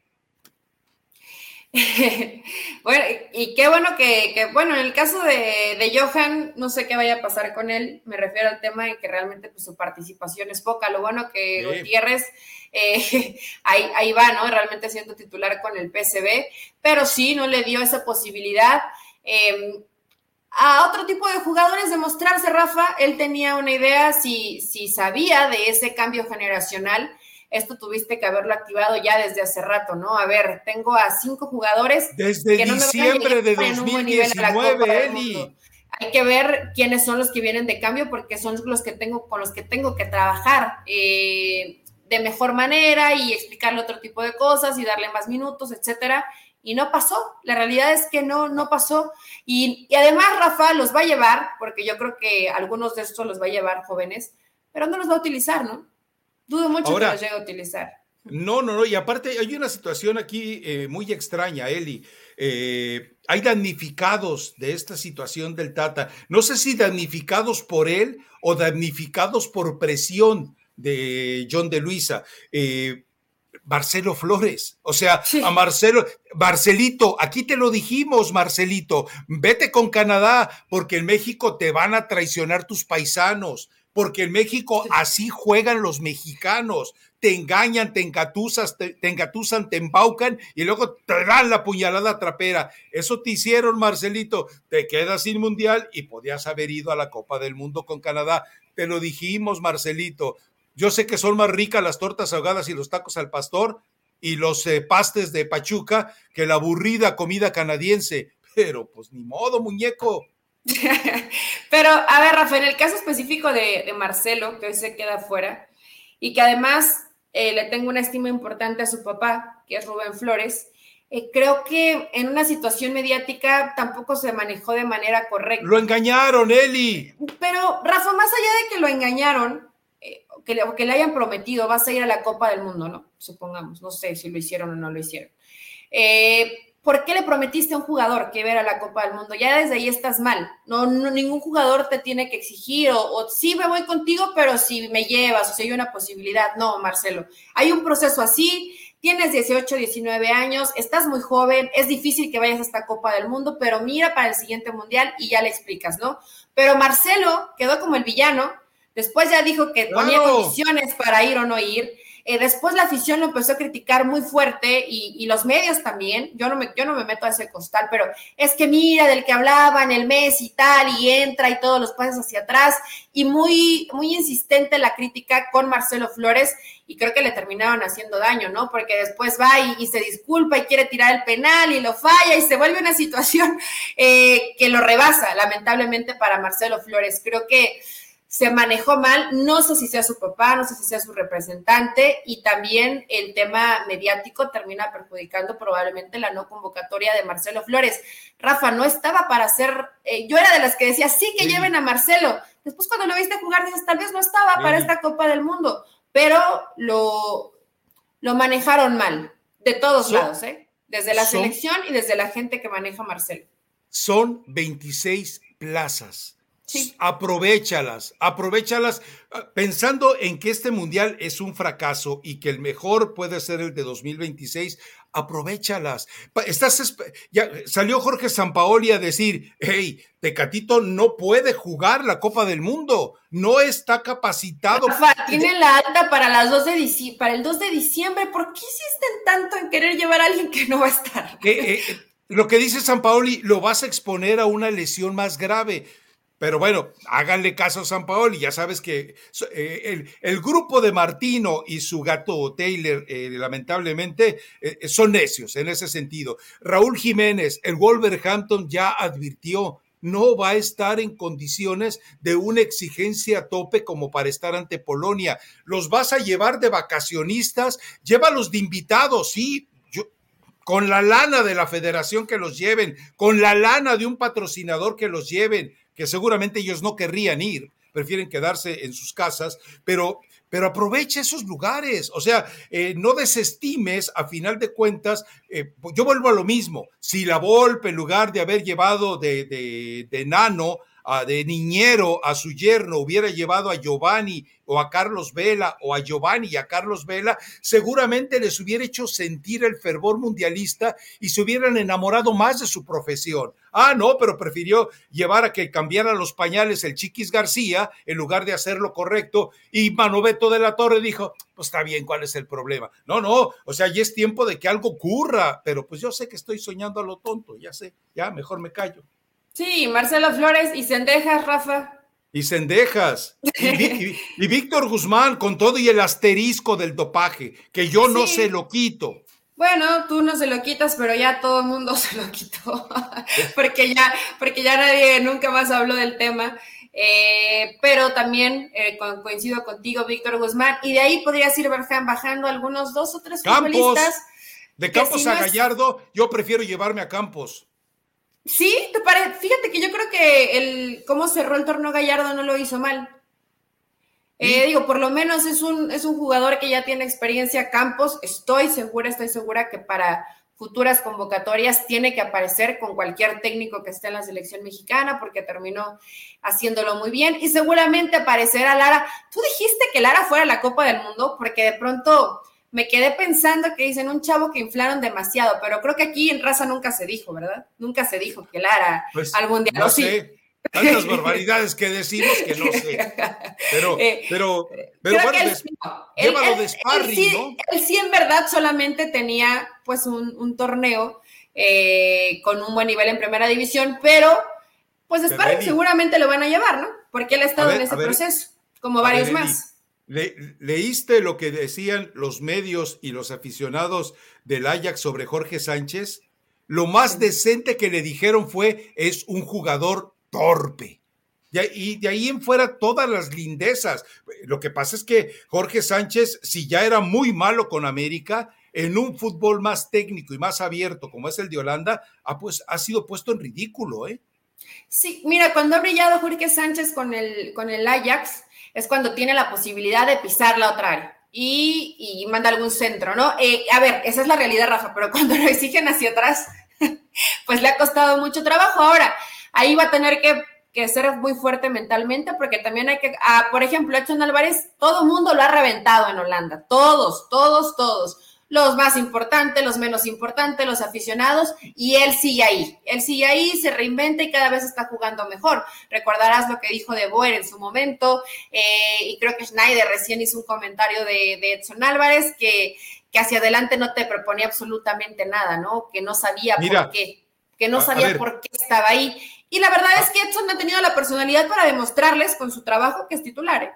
bueno, y qué bueno que, bueno, en el caso de, Johan, no sé qué vaya a pasar con él, me refiero al tema de que realmente pues, su participación es poca, lo bueno que Gutiérrez eh, ahí, va, ¿no? Realmente siendo titular con el PCB, pero sí, no le dio esa posibilidad. Em, a otro tipo de jugadores de mostrarse, Rafa, él tenía una idea, si, si sabía de ese cambio generacional, esto tuviste que haberlo activado ya desde hace rato, ¿no? A ver, tengo a cinco jugadores. Desde que no diciembre de 2019, Eli. Hay que ver quiénes son los que vienen de cambio porque son los que tengo, con los que tengo que trabajar eh, de mejor manera y explicarle otro tipo de cosas y darle más minutos, etcétera. Y no pasó. La realidad es que no, no pasó. Y, y además, Rafa los va a llevar, porque yo creo que algunos de estos los va a llevar jóvenes, pero no los va a utilizar, ¿no? Dudo mucho que lo llegue a utilizar. No, no, no, y aparte hay una situación aquí eh, muy extraña, Eli. Eh, hay damnificados de esta situación del Tata. No sé si damnificados por él o damnificados por presión, de John de Luisa. Eh, Marcelo Flores. O sea, a Marcelo, Marcelito, aquí te lo dijimos, Marcelito, vete con Canadá porque en México te van a traicionar tus paisanos, porque en México así juegan los mexicanos. Te engañan, te engatusas, te, te engatusan, te embaucan y luego te dan la puñalada trapera. Eso te hicieron, Marcelito. Te quedas sin mundial y podías haber ido a la Copa del Mundo con Canadá. Te lo dijimos, Marcelito. Yo sé que son más ricas las tortas ahogadas y los tacos al pastor y los eh, pastes de Pachuca que la aburrida comida canadiense, pero pues ni modo, muñeco. pero, a ver, Rafa, en el caso específico de, Marcelo, que hoy se queda fuera, y que además eh, le tengo una estima importante a su papá, que es Rubén Flores, eh, creo que en una situación mediática tampoco se manejó de manera correcta. Lo engañaron, Eli. Pero, Rafa, más allá de que lo engañaron, que le, que le hayan prometido, vas a ir a la Copa del Mundo, ¿no? Supongamos, no sé si lo hicieron o no lo hicieron. Eh, ¿Por qué le prometiste a un jugador que ver a la Copa del Mundo? Ya desde ahí estás mal. No, ningún jugador te tiene que exigir o, o, sí me voy contigo, pero si me llevas o si hay una posibilidad. No, Marcelo. Hay un proceso así. Tienes 18, 19 años, estás muy joven, es difícil que vayas a esta Copa del Mundo, pero mira para el siguiente mundial y ya le explicas, ¿no? Pero Marcelo quedó como el villano Después ya dijo que ponía condiciones para ir o no ir. Eh, después la afición lo empezó a criticar muy fuerte y, los medios también. Yo no, me, yo no me meto a ese costal, pero es que mira del que hablaban el mes y tal, y entra y todos los pasos hacia atrás. Y muy, muy insistente la crítica con Marcelo Flores y creo que le terminaron haciendo daño, ¿no? Porque después va y, se disculpa y quiere tirar el penal y lo falla y se vuelve una situación eh, que lo rebasa, lamentablemente, para Marcelo Flores. Creo que se manejó mal, no sé si sea su papá, no sé si sea su representante y también el tema mediático termina perjudicando probablemente la no convocatoria de Marcelo Flores. Rafa, no estaba para hacer, eh, yo era de las que decía, sí que lleven a Marcelo. Después cuando lo viste jugar dices, tal vez no estaba para esta Copa del Mundo, pero lo, lo manejaron mal, de todos lados, ¿eh? desde la selección y desde la gente que maneja Marcelo. Son 26 plazas Sí. Aprovechalas, aprovechalas ah, pensando en que este mundial es un fracaso y que el mejor puede ser el de 2026. Aprovechalas. Estás, ya salió Jorge Sampaoli a decir, hey, Tecatito no puede jugar la Copa del Mundo, no está capacitado. tiene la alta para las 2 de para el 2 de diciembre. ¿Por qué insisten tanto en querer llevar a alguien que no va a estar? Eh, eh, lo que dice Sampaoli, lo vas a exponer a una lesión más grave pero bueno, háganle caso a San Paolo ya sabes que eh, el, grupo de Martino y su gato Taylor, eh, lamentablemente, eh, son necios en ese sentido. Raúl Jiménez, el Wolverhampton ya advirtió, no va a estar en condiciones de una exigencia a tope como para estar ante Polonia. Los vas a llevar de vacacionistas, llévalos de invitados, sí, con la lana de la federación que los lleven, con la lana de un patrocinador que los lleven, que seguramente ellos no querrían ir, prefieren quedarse en sus casas, pero, pero aprovecha esos lugares, o sea, eh, no desestimes, a final de cuentas, eh, yo vuelvo a lo mismo, si la Volpe, en lugar de haber llevado de, de, de nano, de niñero a su yerno hubiera llevado a Giovanni o a Carlos Vela o a Giovanni y a Carlos Vela, seguramente les hubiera hecho sentir el fervor mundialista y se hubieran enamorado más de su profesión. Ah, no, pero prefirió llevar a que cambiara los pañales el Chiquis García en lugar de hacer lo correcto y Manoveto de la Torre dijo, pues está bien, ¿cuál es el problema? No, no, o sea, ya es tiempo de que algo ocurra, pero pues yo sé que estoy soñando a lo tonto, ya sé, ya mejor me callo. Sí, Marcelo Flores y Cendejas, Rafa. Y Cendejas. Y, Víctor Guzmán con todo y el asterisco del dopaje, que yo no se lo quito. Bueno, tú no se lo quitas, pero ya todo el mundo se lo quitó, porque ya, porque ya nadie nunca más habló del tema. Eh, pero también eh, coincido contigo, Víctor Guzmán, y de ahí podrías ir bajando algunos dos o tres Campos, De Campos a Gallardo, yo prefiero llevarme a Campos. Sí, te parece. Fíjate que yo creo que el cómo cerró el torneo Gallardo no lo hizo mal. Eh, digo, por lo menos es un, es un jugador que ya tiene experiencia Campos. Estoy segura, estoy segura que para, futuras convocatorias tiene que aparecer con cualquier técnico que esté en la selección mexicana porque terminó haciéndolo muy bien y seguramente aparecerá Lara. Tú dijiste que Lara fuera la Copa del Mundo porque de pronto me quedé pensando que dicen un chavo que inflaron demasiado, pero creo que aquí en raza nunca se dijo, ¿verdad? Nunca se dijo que Lara pues, algún día no sé. Tantas barbaridades que decimos que no sé. Pero, eh, pero, pero bueno, llévalo de sparring, ¿no? Él sí en verdad solamente tenía pues un, torneo eh, con un buen nivel en primera división, pero pues sparring seguramente lo van a llevar, ¿no? Porque él ha estado en ese proceso, como varios más. ¿Leíste lo que decían los medios y los aficionados del Ajax sobre Jorge Sánchez? Lo más decente que le dijeron fue, es un jugador torpe. Y de ahí en fuera todas las lindezas. Lo que pasa es que Jorge Sánchez, si ya era muy malo con América, en un fútbol más técnico y más abierto como es el de Holanda, ha, pues, ha sido puesto en ridículo, ¿eh? Sí, mira, cuando ha brillado Jorge Sánchez con el, con el Ajax, es cuando tiene la posibilidad de pisar la otra área y, y manda algún centro, ¿no? Eh, a ver, esa es la realidad, Rafa, pero cuando lo exigen hacia atrás, pues le ha costado mucho trabajo. Ahora, ahí va a tener que, ser muy fuerte mentalmente, porque también hay que, ah, por ejemplo, Edson Álvarez, todo mundo lo ha reventado en Holanda, todos, todos, todos los más importantes, los menos importantes, los aficionados, y él sigue ahí. Él sigue ahí, se reinventa y cada vez está jugando mejor. Recordarás lo que dijo de Boer en su momento, eh, y creo que Schneider recién hizo un comentario de, Edson Álvarez que, que, hacia adelante no te proponía absolutamente nada, ¿no? Que no sabía por qué, que no sabía por qué estaba ahí. Y la verdad es que Edson ha tenido la personalidad para demostrarles con su trabajo que es titular. ¿eh?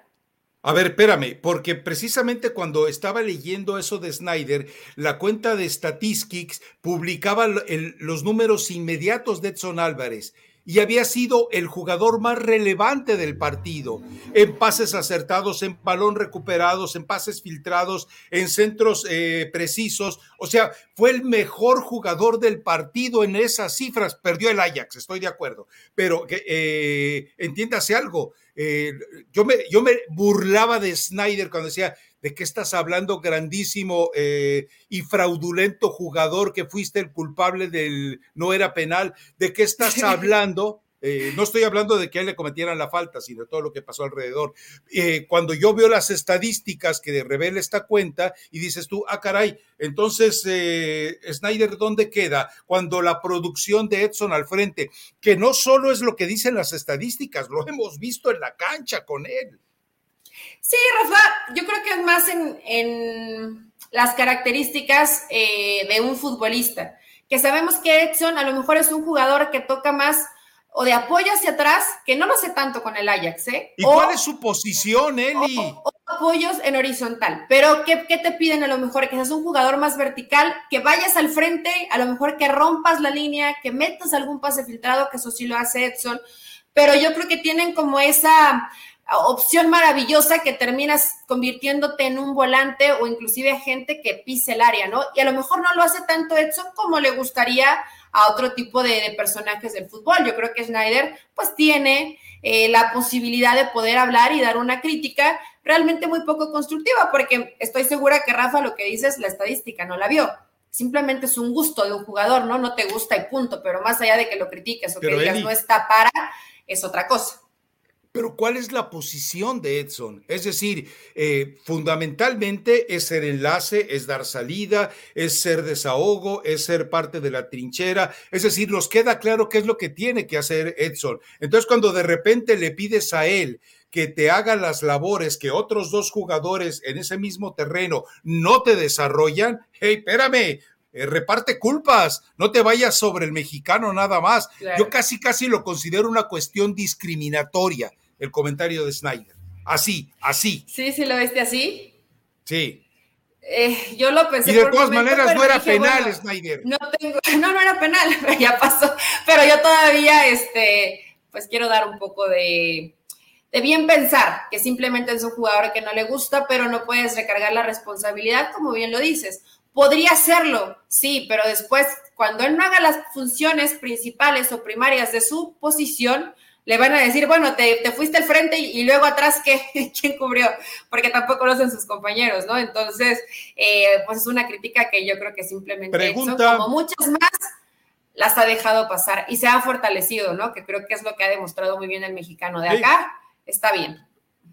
A ver, espérame, porque precisamente cuando estaba leyendo eso de Snyder, la cuenta de Statistics publicaba los números inmediatos de Edson Álvarez y había sido el jugador más relevante del partido, en pases acertados, en balón recuperados, en pases filtrados, en centros eh, precisos. O sea, fue el mejor jugador del partido en esas cifras. Perdió el Ajax, estoy de acuerdo. Pero eh, entiéndase algo, eh, yo, me, yo me burlaba de Snyder cuando decía, ¿De qué estás hablando, grandísimo eh, y fraudulento jugador que fuiste el culpable del no era penal? ¿De qué estás hablando? Eh, no estoy hablando de que a él le cometieran la falta, sino de todo lo que pasó alrededor. Eh, cuando yo veo las estadísticas que revela esta cuenta y dices tú, ah, caray, entonces Snyder, ¿dónde queda? Cuando la producción de Edson al frente, que no solo es lo que dicen las estadísticas, lo hemos visto en la cancha con él. Sí, Rafa, yo creo que es más en, las características eh, de un futbolista, que sabemos que Edson a lo mejor es un jugador que toca más o de apoyo hacia atrás, que no lo sé tanto con el Ajax, ¿eh? ¿Y cuál es su posición, Eli? O, apoyos en horizontal. Pero ¿qué, ¿qué, te piden a lo mejor? Que seas un jugador más vertical, que vayas al frente, a lo mejor que rompas la línea, que metas algún pase filtrado, que eso sí lo hace Edson. Pero yo creo que tienen como esa opción maravillosa que terminas convirtiéndote en un volante o inclusive gente que pise el área, ¿no? Y a lo mejor no lo hace tanto Edson como le gustaría a otro tipo de, personajes del fútbol. Yo creo que Schneider pues tiene eh, la posibilidad de poder hablar y dar una crítica realmente muy poco constructiva, porque estoy segura que Rafa lo que dice es la estadística, no la vio. Simplemente es un gusto de un jugador, ¿no? No te gusta y punto, pero más allá de que lo critiques o que digas no está para, es otra cosa. Pero ¿cuál es la posición de Edson? Es decir, eh, fundamentalmente es ser enlace, es dar salida, es ser desahogo, es ser parte de la trinchera. Es decir, nos queda claro qué es lo que tiene que hacer Edson. Entonces, cuando de repente le pides a él que te haga las labores que otros dos jugadores en ese mismo terreno no te desarrollan, hey, espérame, eh, reparte culpas, no te vayas sobre el mexicano nada más. Yo casi, casi lo considero una cuestión discriminatoria, el comentario de Snyder. Así, así. Sí, sí, lo viste así. Sí. Eh, yo lo pensé. Y de todas maneras no era penal, Snyder. No, tengo, no, no era penal, pero ya pasó. Pero yo todavía, este, pues quiero dar un poco de, de bien pensar, que simplemente es un jugador que no le gusta, pero no puedes recargar la responsabilidad, como bien lo dices Podría hacerlo, sí, pero después, cuando él no haga las funciones principales o primarias de su posición, le van a decir, bueno, te, fuiste al frente y, luego atrás, ¿qué? ¿quién cubrió? Porque tampoco lo hacen sus compañeros, ¿no? Entonces, eh, pues es una crítica que yo creo que simplemente Pregunta. como muchas más las ha dejado pasar y se ha fortalecido, ¿no? Que creo que es lo que ha demostrado muy bien el mexicano de acá. Está bien.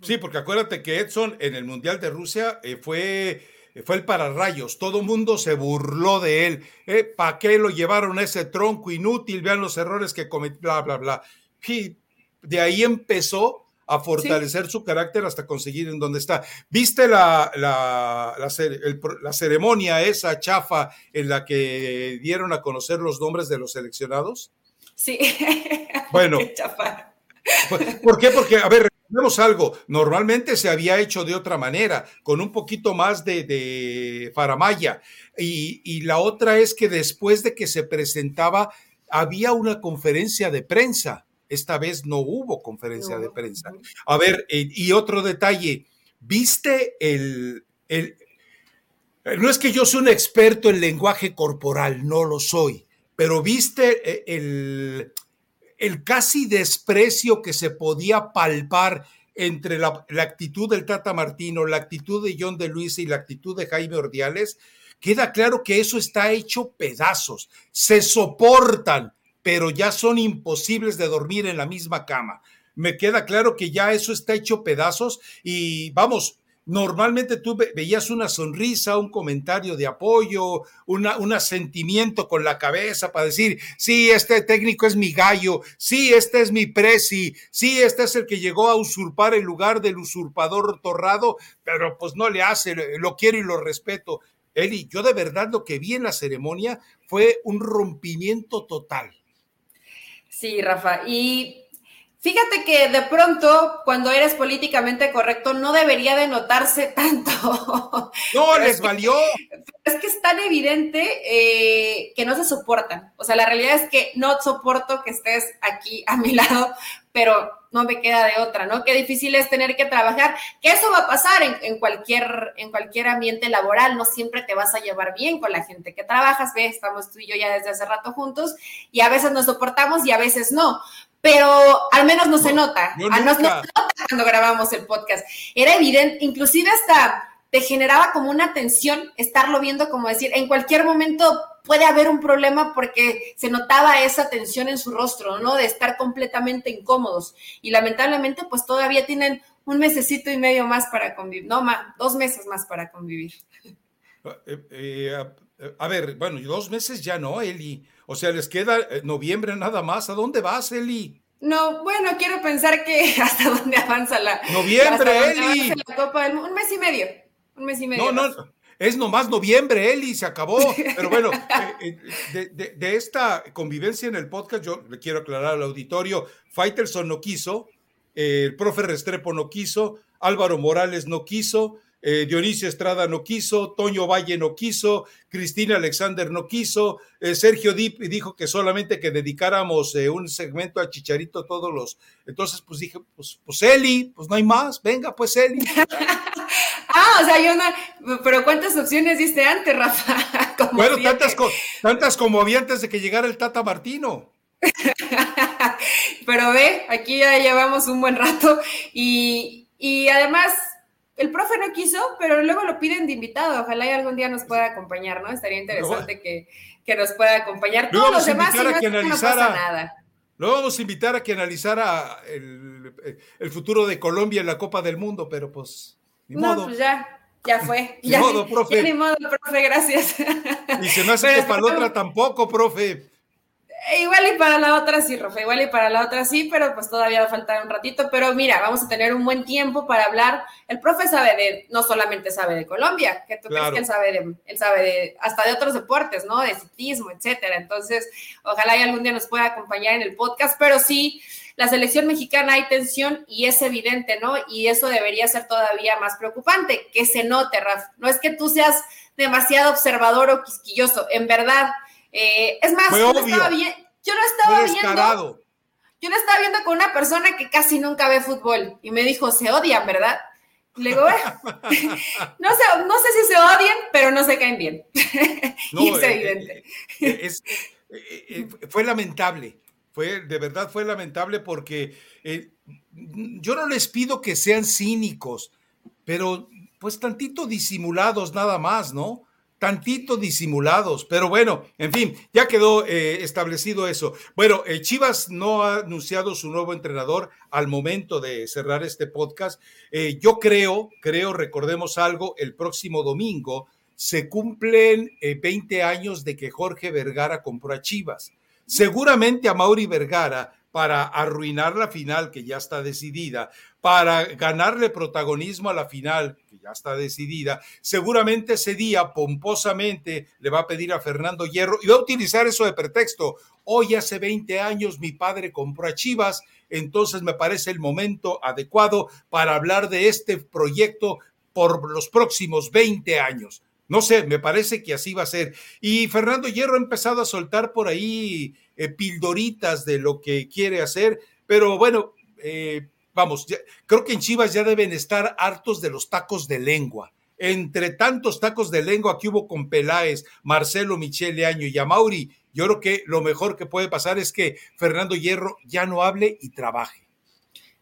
Sí, porque acuérdate que Edson en el Mundial de Rusia eh, fue, fue el pararrayos. Todo el mundo se burló de él. Eh, ¿Para qué lo llevaron a ese tronco inútil? Vean los errores que cometió, bla, bla, bla. Y de ahí empezó a fortalecer su carácter hasta conseguir en donde está. ¿Viste la, la, la, ceremonia esa chafa en la que dieron a conocer los nombres de los seleccionados? Sí. Bueno. ¿Por qué? Porque, a ver, recordemos algo, normalmente se había hecho de otra manera, con un poquito más de, de faramaya. Y, y la otra es que después de que se presentaba, había una conferencia de prensa esta vez no hubo conferencia de prensa. A ver, eh, y otro detalle, ¿viste el, el... No es que yo soy un experto en lenguaje corporal, no lo soy, pero viste eh, el, el casi desprecio que se podía palpar entre la, actitud del Tata Martino, la actitud de John de Luis y la actitud de Jaime Ordiales, queda claro que eso está hecho pedazos, se soportan, pero ya son imposibles de dormir en la misma cama. Me queda claro que ya eso está hecho pedazos y vamos, normalmente tú veías una sonrisa, un comentario de apoyo, un asentimiento con la cabeza para decir, sí, este técnico es mi gallo, sí, este es mi presi, sí, este es el que llegó a usurpar el lugar del usurpador torrado, pero pues no le hace, lo quiero y lo respeto. Eli, yo de verdad lo que vi en la ceremonia fue un rompimiento total. Sí, Rafa. Y fíjate que de pronto, cuando eres políticamente correcto, no debería de notarse tanto. No, les valió. Es que es tan evidente eh, que no se soportan. O sea, la realidad es que no soporto que estés aquí a mi lado, pero no me queda de otra, ¿no? Qué difícil es tener que trabajar, que eso va a pasar en, cualquier, en cualquier ambiente laboral, no siempre te vas a llevar bien con la gente que trabajas, ve, estamos tú y yo ya desde hace rato juntos y a veces nos soportamos y a veces no, pero al menos no se nota, al menos no se nota cuando grabamos el podcast. Era evidente, inclusive hasta te generaba como una tensión estarlo viendo, como decir, en cualquier momento puede haber un problema porque se notaba esa tensión en su rostro, ¿no? De estar completamente incómodos. Y lamentablemente, pues todavía tienen un mesecito y medio más para convivir, no más, dos meses más para convivir. Eh, eh, a, ver, bueno, dos meses ya no, Eli. O sea, les queda eh, noviembre nada más. ¿A dónde vas, Eli? No, bueno, quiero pensar que hasta dónde avanza la. Noviembre, Eli. La Copa del Mundo. Un mes y medio. Un mes y medio. No, no, es nomás noviembre, Eli, se acabó. Pero bueno, eh, eh, de, esta convivencia en el podcast, yo le quiero aclarar al auditorio, Faitelson no quiso, el profe Restrepo no quiso, Álvaro Morales no quiso, eh, Dionisio Estrada no quiso, Toño Valle no quiso, Cristina Alexander no quiso, eh, Sergio Dip dijo que solamente que dedicáramos eh, un segmento a Chicharito todos los. Entonces, pues dije, pues, pues Eli, pues no hay más, venga, pues Eli. ah, o sea, yo no. Pero ¿cuántas opciones diste antes, Rafa? bueno, tantas, tantas como había antes de que llegara el Tata Martino. pero ve, aquí ya llevamos un buen rato y, y además el profe no quiso, pero luego lo piden de invitado. Ojalá y algún día nos pueda acompañar, ¿no? Estaría interesante que, nos pueda acompañar. Todos los demás, si no, no pasa nada. Lo vamos a invitar a que analizara el, futuro de Colombia en la Copa del Mundo, pero pues. Ni no, pues ya, ya fue. ni modo, profe. ni modo, profe, gracias. Y se me hace que para la otra tampoco, profe. Igual y para la otra sí, Rafa, igual y para la otra sí, pero pues todavía va a faltar un ratito. Pero mira, vamos a tener un buen tiempo para hablar. El profe sabe de, no solamente sabe de Colombia, que tú crees que él sabe de, él sabe de, hasta de otros deportes, ¿no? De ciclismo, etcétera. Entonces, ojalá y algún día nos pueda acompañar en el podcast, pero sí, la selección mexicana hay tensión y es evidente, ¿no? Y eso debería ser todavía más preocupante, que se note, Rafa. No es que tú seas demasiado observador o quisquilloso, en verdad eh, es más, yo, no estaba, bien, yo estaba viendo. Yo no estaba viendo con una persona que casi nunca ve fútbol y me dijo, se odian, ¿verdad? Le digo, no, sé, no sé si se odian, pero no se caen bien. y es eh, evidente. Eh, fue lamentable fue, de verdad fue lamentable porque eh, yo no les pido que sean cínicos, pero pues tantito disimulados nada más, ¿no? Tantito disimulados, pero bueno, en fin, ya quedó eh, establecido eso. Bueno, eh, Chivas no ha anunciado su nuevo entrenador al momento de cerrar este podcast. yo creo, creo, recordemos algo, el próximo domingo se cumplen 20 años de que Jorge Vergara compró a Chivas. Seguramente a Mauri Vergara, para arruinar la final que ya está decidida, para ganarle protagonismo a la final que ya está decidida, seguramente ese día pomposamente le va a pedir a Fernando Hierro y va a utilizar eso de pretexto. Hoy hace 20 años mi padre compró a Chivas, entonces me parece el momento adecuado para hablar de este proyecto por los próximos 20 años. No sé, me parece que así va a ser. Y Fernando Hierro ha empezado a soltar por ahí eh, pildoritas de lo que quiere hacer, pero bueno, eh, vamos, creo que en Chivas ya deben estar hartos de los tacos de lengua. Entre tantos tacos de lengua que hubo con Peláez, Marcelo Michele Año y Amauri, yo creo que lo mejor que puede pasar es que Fernando Hierro ya no hable y trabaje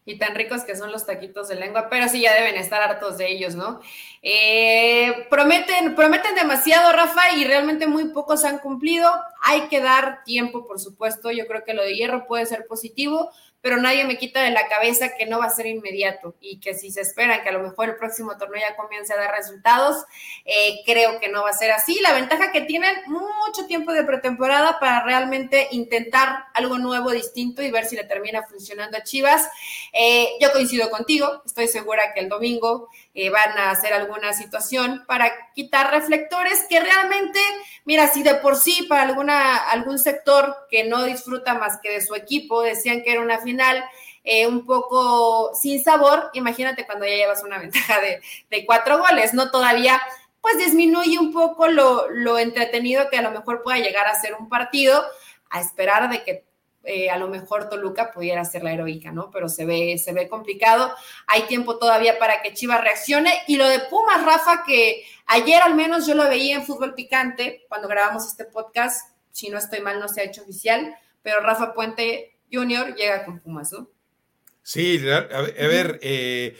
y tan ricos que son los taquitos de lengua, pero sí ya deben estar hartos de ellos, ¿no? Eh, prometen, prometen demasiado, Rafa, y realmente muy pocos han cumplido. Hay que dar tiempo, por supuesto. Yo creo que lo de hierro puede ser positivo, pero nadie me quita de la cabeza que no va a ser inmediato y que si se espera que a lo mejor el próximo torneo ya comience a dar resultados, eh, creo que no va a ser así. La ventaja que tienen mucho tiempo de pretemporada para realmente intentar algo nuevo, distinto y ver si le termina funcionando a Chivas. Eh, yo coincido contigo, estoy segura que el domingo eh, van a hacer alguna situación para quitar reflectores que realmente, mira, si de por sí para alguna, algún sector que no disfruta más que de su equipo, decían que era una final eh, un poco sin sabor, imagínate cuando ya llevas una ventaja de, de cuatro goles, ¿no? Todavía pues disminuye un poco lo, lo entretenido que a lo mejor pueda llegar a ser un partido, a esperar de que eh, a lo mejor Toluca pudiera ser la heroica, ¿no? Pero se ve, se ve complicado. Hay tiempo todavía para que Chivas reaccione. Y lo de Pumas, Rafa, que ayer al menos yo lo veía en Fútbol Picante, cuando grabamos este podcast, si no estoy mal, no se ha hecho oficial, pero Rafa Puente Jr. llega con Pumas, ¿no? Sí, a, ver, eh,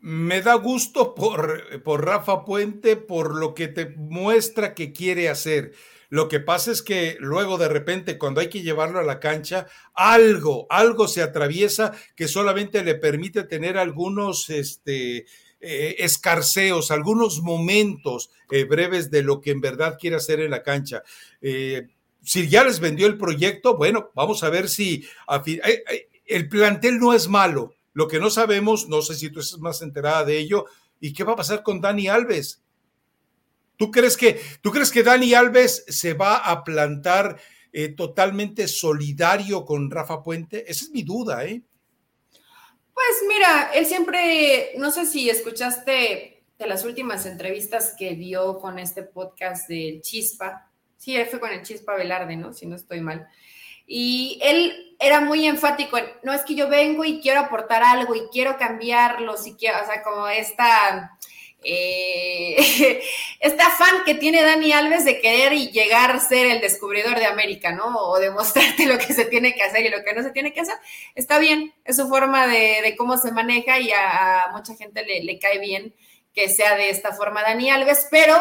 me da gusto por, por Rafa Puente, por lo que te muestra que quiere hacer lo que pasa es que luego de repente cuando hay que llevarlo a la cancha, algo, algo se atraviesa que solamente le permite tener algunos este, eh, escarceos, algunos momentos eh, breves de lo que en verdad quiere hacer en la cancha. Eh, si ya les vendió el proyecto, bueno, vamos a ver si el plantel no es malo. Lo que no sabemos, no sé si tú estás más enterada de ello, ¿y qué va a pasar con Dani Alves? ¿Tú crees que, tú crees que Dani Alves se va a plantar eh, totalmente solidario con Rafa Puente? Esa es mi duda, ¿eh? Pues mira, él siempre, no sé si escuchaste de las últimas entrevistas que dio con este podcast del Chispa. Sí, fue con el Chispa Velarde, ¿no? Si no estoy mal. Y él era muy enfático en, no es que yo vengo y quiero aportar algo y quiero cambiarlo, si quiero, o sea, como esta eh, este afán que tiene Dani Alves de querer y llegar a ser el descubridor de América, ¿no? O demostrarte lo que se tiene que hacer y lo que no se tiene que hacer. Está bien, es su forma de, cómo se maneja y a, mucha gente le, cae bien que sea de esta forma Dani Alves, pero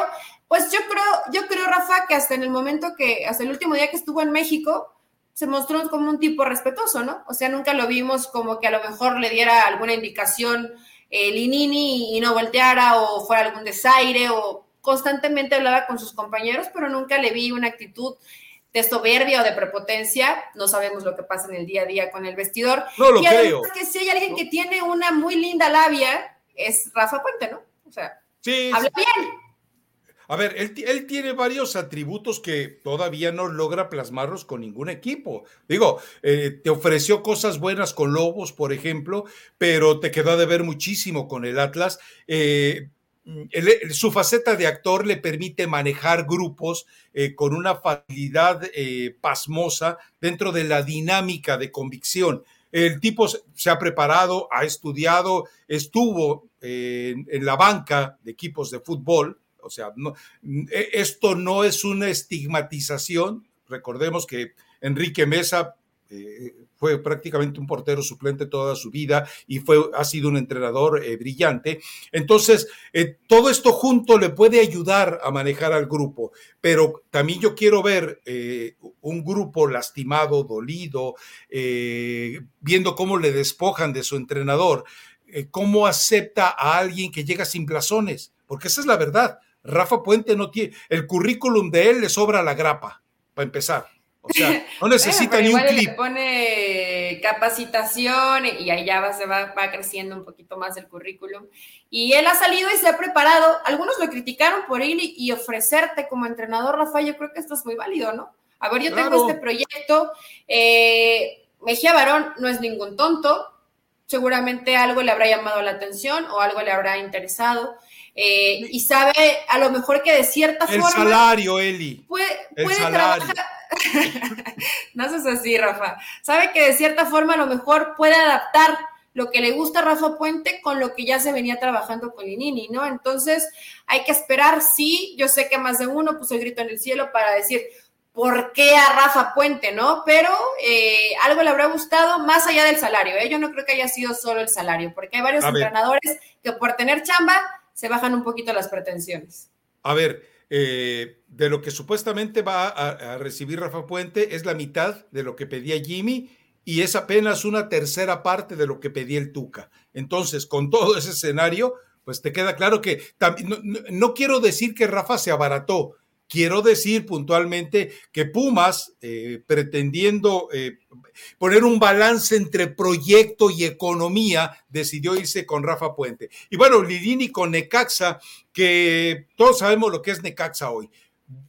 pues yo creo, yo creo, Rafa, que hasta en el momento que, hasta el último día que estuvo en México, se mostró como un tipo respetuoso, ¿no? O sea, nunca lo vimos como que a lo mejor le diera alguna indicación eh, Linini y no volteara o fuera algún desaire o constantemente hablaba con sus compañeros, pero nunca le vi una actitud de soberbia o de prepotencia. No sabemos lo que pasa en el día a día con el vestidor. No lo y creo. que si hay alguien que tiene una muy linda labia, es Rafa Puente, ¿no? O sea, habla bien. A ver, él, tiene varios atributos que todavía no logra plasmarlos con ningún equipo. Digo, eh, te ofreció cosas buenas con Lobos, por ejemplo, pero te quedó de ver muchísimo con el Atlas. Eh, su faceta de actor le permite manejar grupos eh, con una facilidad pasmosa dentro de la dinámica de convicción. El tipo se ha preparado, ha estudiado, estuvo en la banca de equipos de fútbol, o sea, e, esto no es una estigmatización. Recordemos que Enrique Mesa eh, fue prácticamente un portero suplente toda su vida y fue, ha sido un entrenador eh, brillante. Entonces, eh, todo esto junto le puede ayudar a manejar al grupo, pero también yo quiero ver un grupo lastimado, dolido, viendo cómo le despojan de su entrenador, cómo acepta a alguien que llega sin blasones, porque esa es la verdad. Rafa Puente no tiene, el currículum de él le sobra la grapa, para empezar. O sea, no necesita ni un clip. Le pone capacitación y ahí ya va, se va, va, creciendo un poquito más el currículum. Y él ha salido y se ha preparado. Algunos lo criticaron por ir y, ofrecerte como entrenador, Rafa. Yo creo que esto es muy válido, ¿no? A ver, yo tengo este proyecto. Eh, Mejía Barón no es ningún tonto. Seguramente algo le habrá llamado la atención o algo le habrá interesado. Eh, y sabe a lo mejor que de cierta forma. El salario, Eli. Puede, puede trabajar. no haces así, Rafa. Sabe que de cierta forma a lo mejor puede adaptar lo que le gusta a Rafa Puente con lo que ya se venía trabajando con Linini, ¿no? Entonces hay que esperar, sí, yo sé que más de uno puso el grito en el cielo para decir, ¿por qué a Rafa Puente, no? Pero eh, algo le habrá gustado más allá del salario, ¿eh? Yo no creo que haya sido solo el salario, porque hay varios entrenadores que por tener chamba se bajan un poquito las pretensiones. A ver, eh, de lo que supuestamente va a, recibir Rafa Puente es la mitad de lo que pedía Jimmy y es apenas una tercera parte de lo que pedía el Tuca. Entonces, con todo ese escenario, pues te queda claro que no quiero decir que Rafa se abarató, Quiero decir puntualmente que Pumas, eh, pretendiendo eh, poner un balance entre proyecto y economía, decidió irse con Rafa Puente. Y bueno, Lidini con Necaxa, que todos sabemos lo que es Necaxa hoy.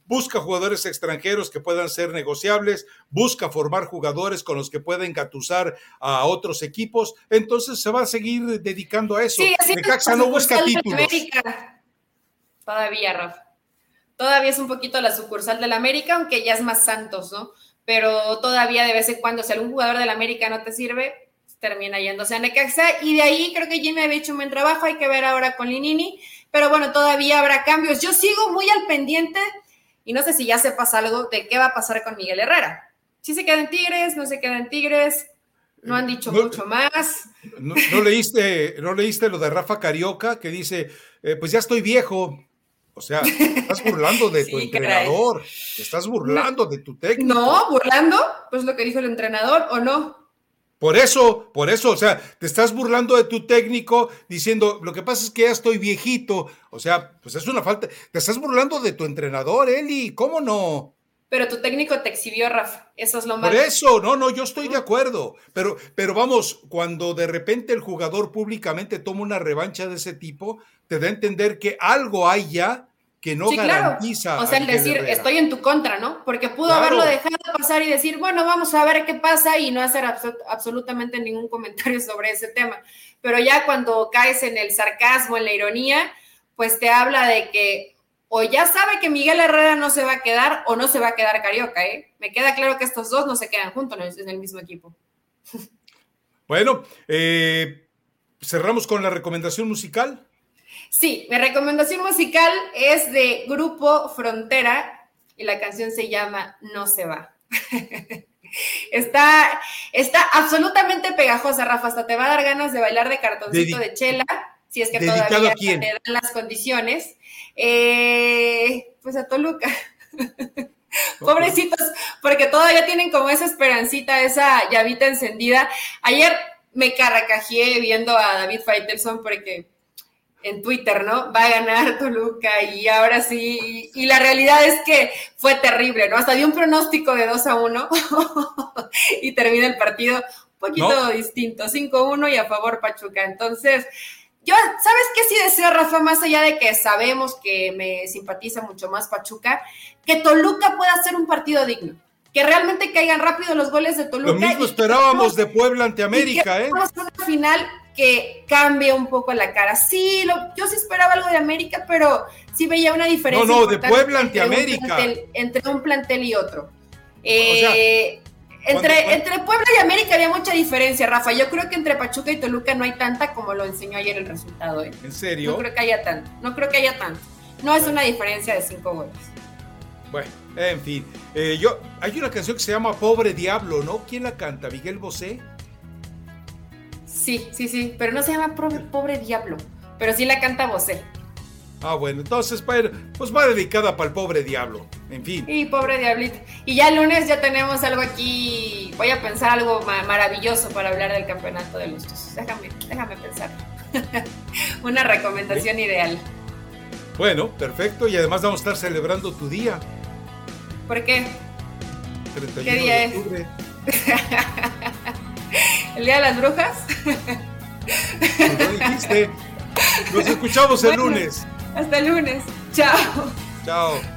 Busca jugadores extranjeros que puedan ser negociables, busca formar jugadores con los que pueden gatusar a otros equipos, entonces se va a seguir dedicando a eso. Necaxa no busca títulos. Todavía, Rafa todavía es un poquito la sucursal del América, aunque ya es más Santos, ¿no? Pero todavía de vez en cuando, si algún jugador del América no te sirve, termina yéndose a Necaxa. Y de ahí creo que Jimmy había hecho un buen trabajo, hay que ver ahora con Linini. Pero bueno, todavía habrá cambios. Yo sigo muy al pendiente y no sé si ya sepas algo de qué va a pasar con Miguel Herrera. Si se queda en Tigres, no se queda en Tigres, no han dicho mucho más. No, leíste, ¿No leíste lo de Rafa Carioca que dice, eh, pues ya estoy viejo, o sea, estás burlando de tu entrenador, estás burlando de tu técnico. No, burlando, pues lo que dijo el entrenador, ¿o no? Por eso, por eso, o sea, te estás burlando de tu técnico diciendo, lo que pasa es que ya estoy viejito. O sea, pues es una falta. Te estás burlando de tu entrenador, Eli, ¿cómo no? Pero tu técnico te exhibió, Rafa. Eso es lo malo. Por eso, no, no, yo estoy de acuerdo. Pero, pero vamos, cuando de repente el jugador públicamente toma una revancha de ese tipo, te da a entender que algo hay ya que no garantiza. O sea, el decir, estoy en tu contra, ¿no? Porque pudo haberlo dejado pasar y decir, bueno, vamos a ver qué pasa y no hacer absolutamente ningún comentario sobre ese tema. Pero ya cuando caes en el sarcasmo, en la ironía, pues te habla de que o ya sabe que Miguel Herrera no se va a quedar o no se va a quedar Carioca, ¿eh? Me queda claro que estos dos no se quedan juntos en el mismo equipo. Bueno, eh, cerramos con la recomendación musical. Sí, mi recomendación musical es de Grupo Frontera y la canción se llama No se va. está, está absolutamente pegajosa, Rafa, hasta te va a dar ganas de bailar de cartoncito de chela, si es que todavía te dan las condiciones. Eh, pues a Toluca. Pobrecitos, porque todavía tienen como esa esperancita, esa llavita encendida. Ayer me carracajeé viendo a David Faitelson porque en Twitter, ¿no? Va a ganar Toluca y ahora sí, y, la realidad es que fue terrible, ¿no? Hasta dio un pronóstico de 2 a 1 y termina el partido un poquito distinto, 5-1 y a favor Pachuca. Entonces, yo, ¿sabes qué sí deseo, Rafa? Más allá de que sabemos que me simpatiza mucho más Pachuca, que Toluca pueda hacer un partido digno que realmente caigan rápido los goles de Toluca. Lo mismo esperábamos de Puebla ante América, ¿eh? Vamos a una final que cambie un poco la cara. Sí, yo sí esperaba algo de América, pero sí veía una diferencia. No, no, de Puebla ante América. entre un plantel y otro. Eh, entre, entre Puebla y América había mucha diferencia, Rafa. Yo creo que entre Pachuca y Toluca no hay tanta como lo enseñó ayer el resultado. ¿eh? ¿En serio? No creo que haya tanto. No creo que haya tanto. No es una diferencia de cinco goles. Bueno. En fin, eh, yo, hay una canción que se llama Pobre Diablo, ¿no? ¿Quién la canta? ¿Miguel Bosé? Sí, sí, sí, pero no se llama Pobre, Diablo, pero sí la canta Bosé. Ah, bueno, entonces pues va dedicada para el pobre diablo, en fin. Y pobre diablito. Y ya el lunes ya tenemos algo aquí, voy a pensar algo maravilloso para hablar del campeonato de los Déjame, déjame pensar. Una recomendación ideal. Bueno, perfecto, y además vamos a estar celebrando tu día. ¿Por qué? ¿Qué día es? ¿El día de las brujas? dijiste. Nos escuchamos el lunes. Hasta el lunes. Chao. Chao.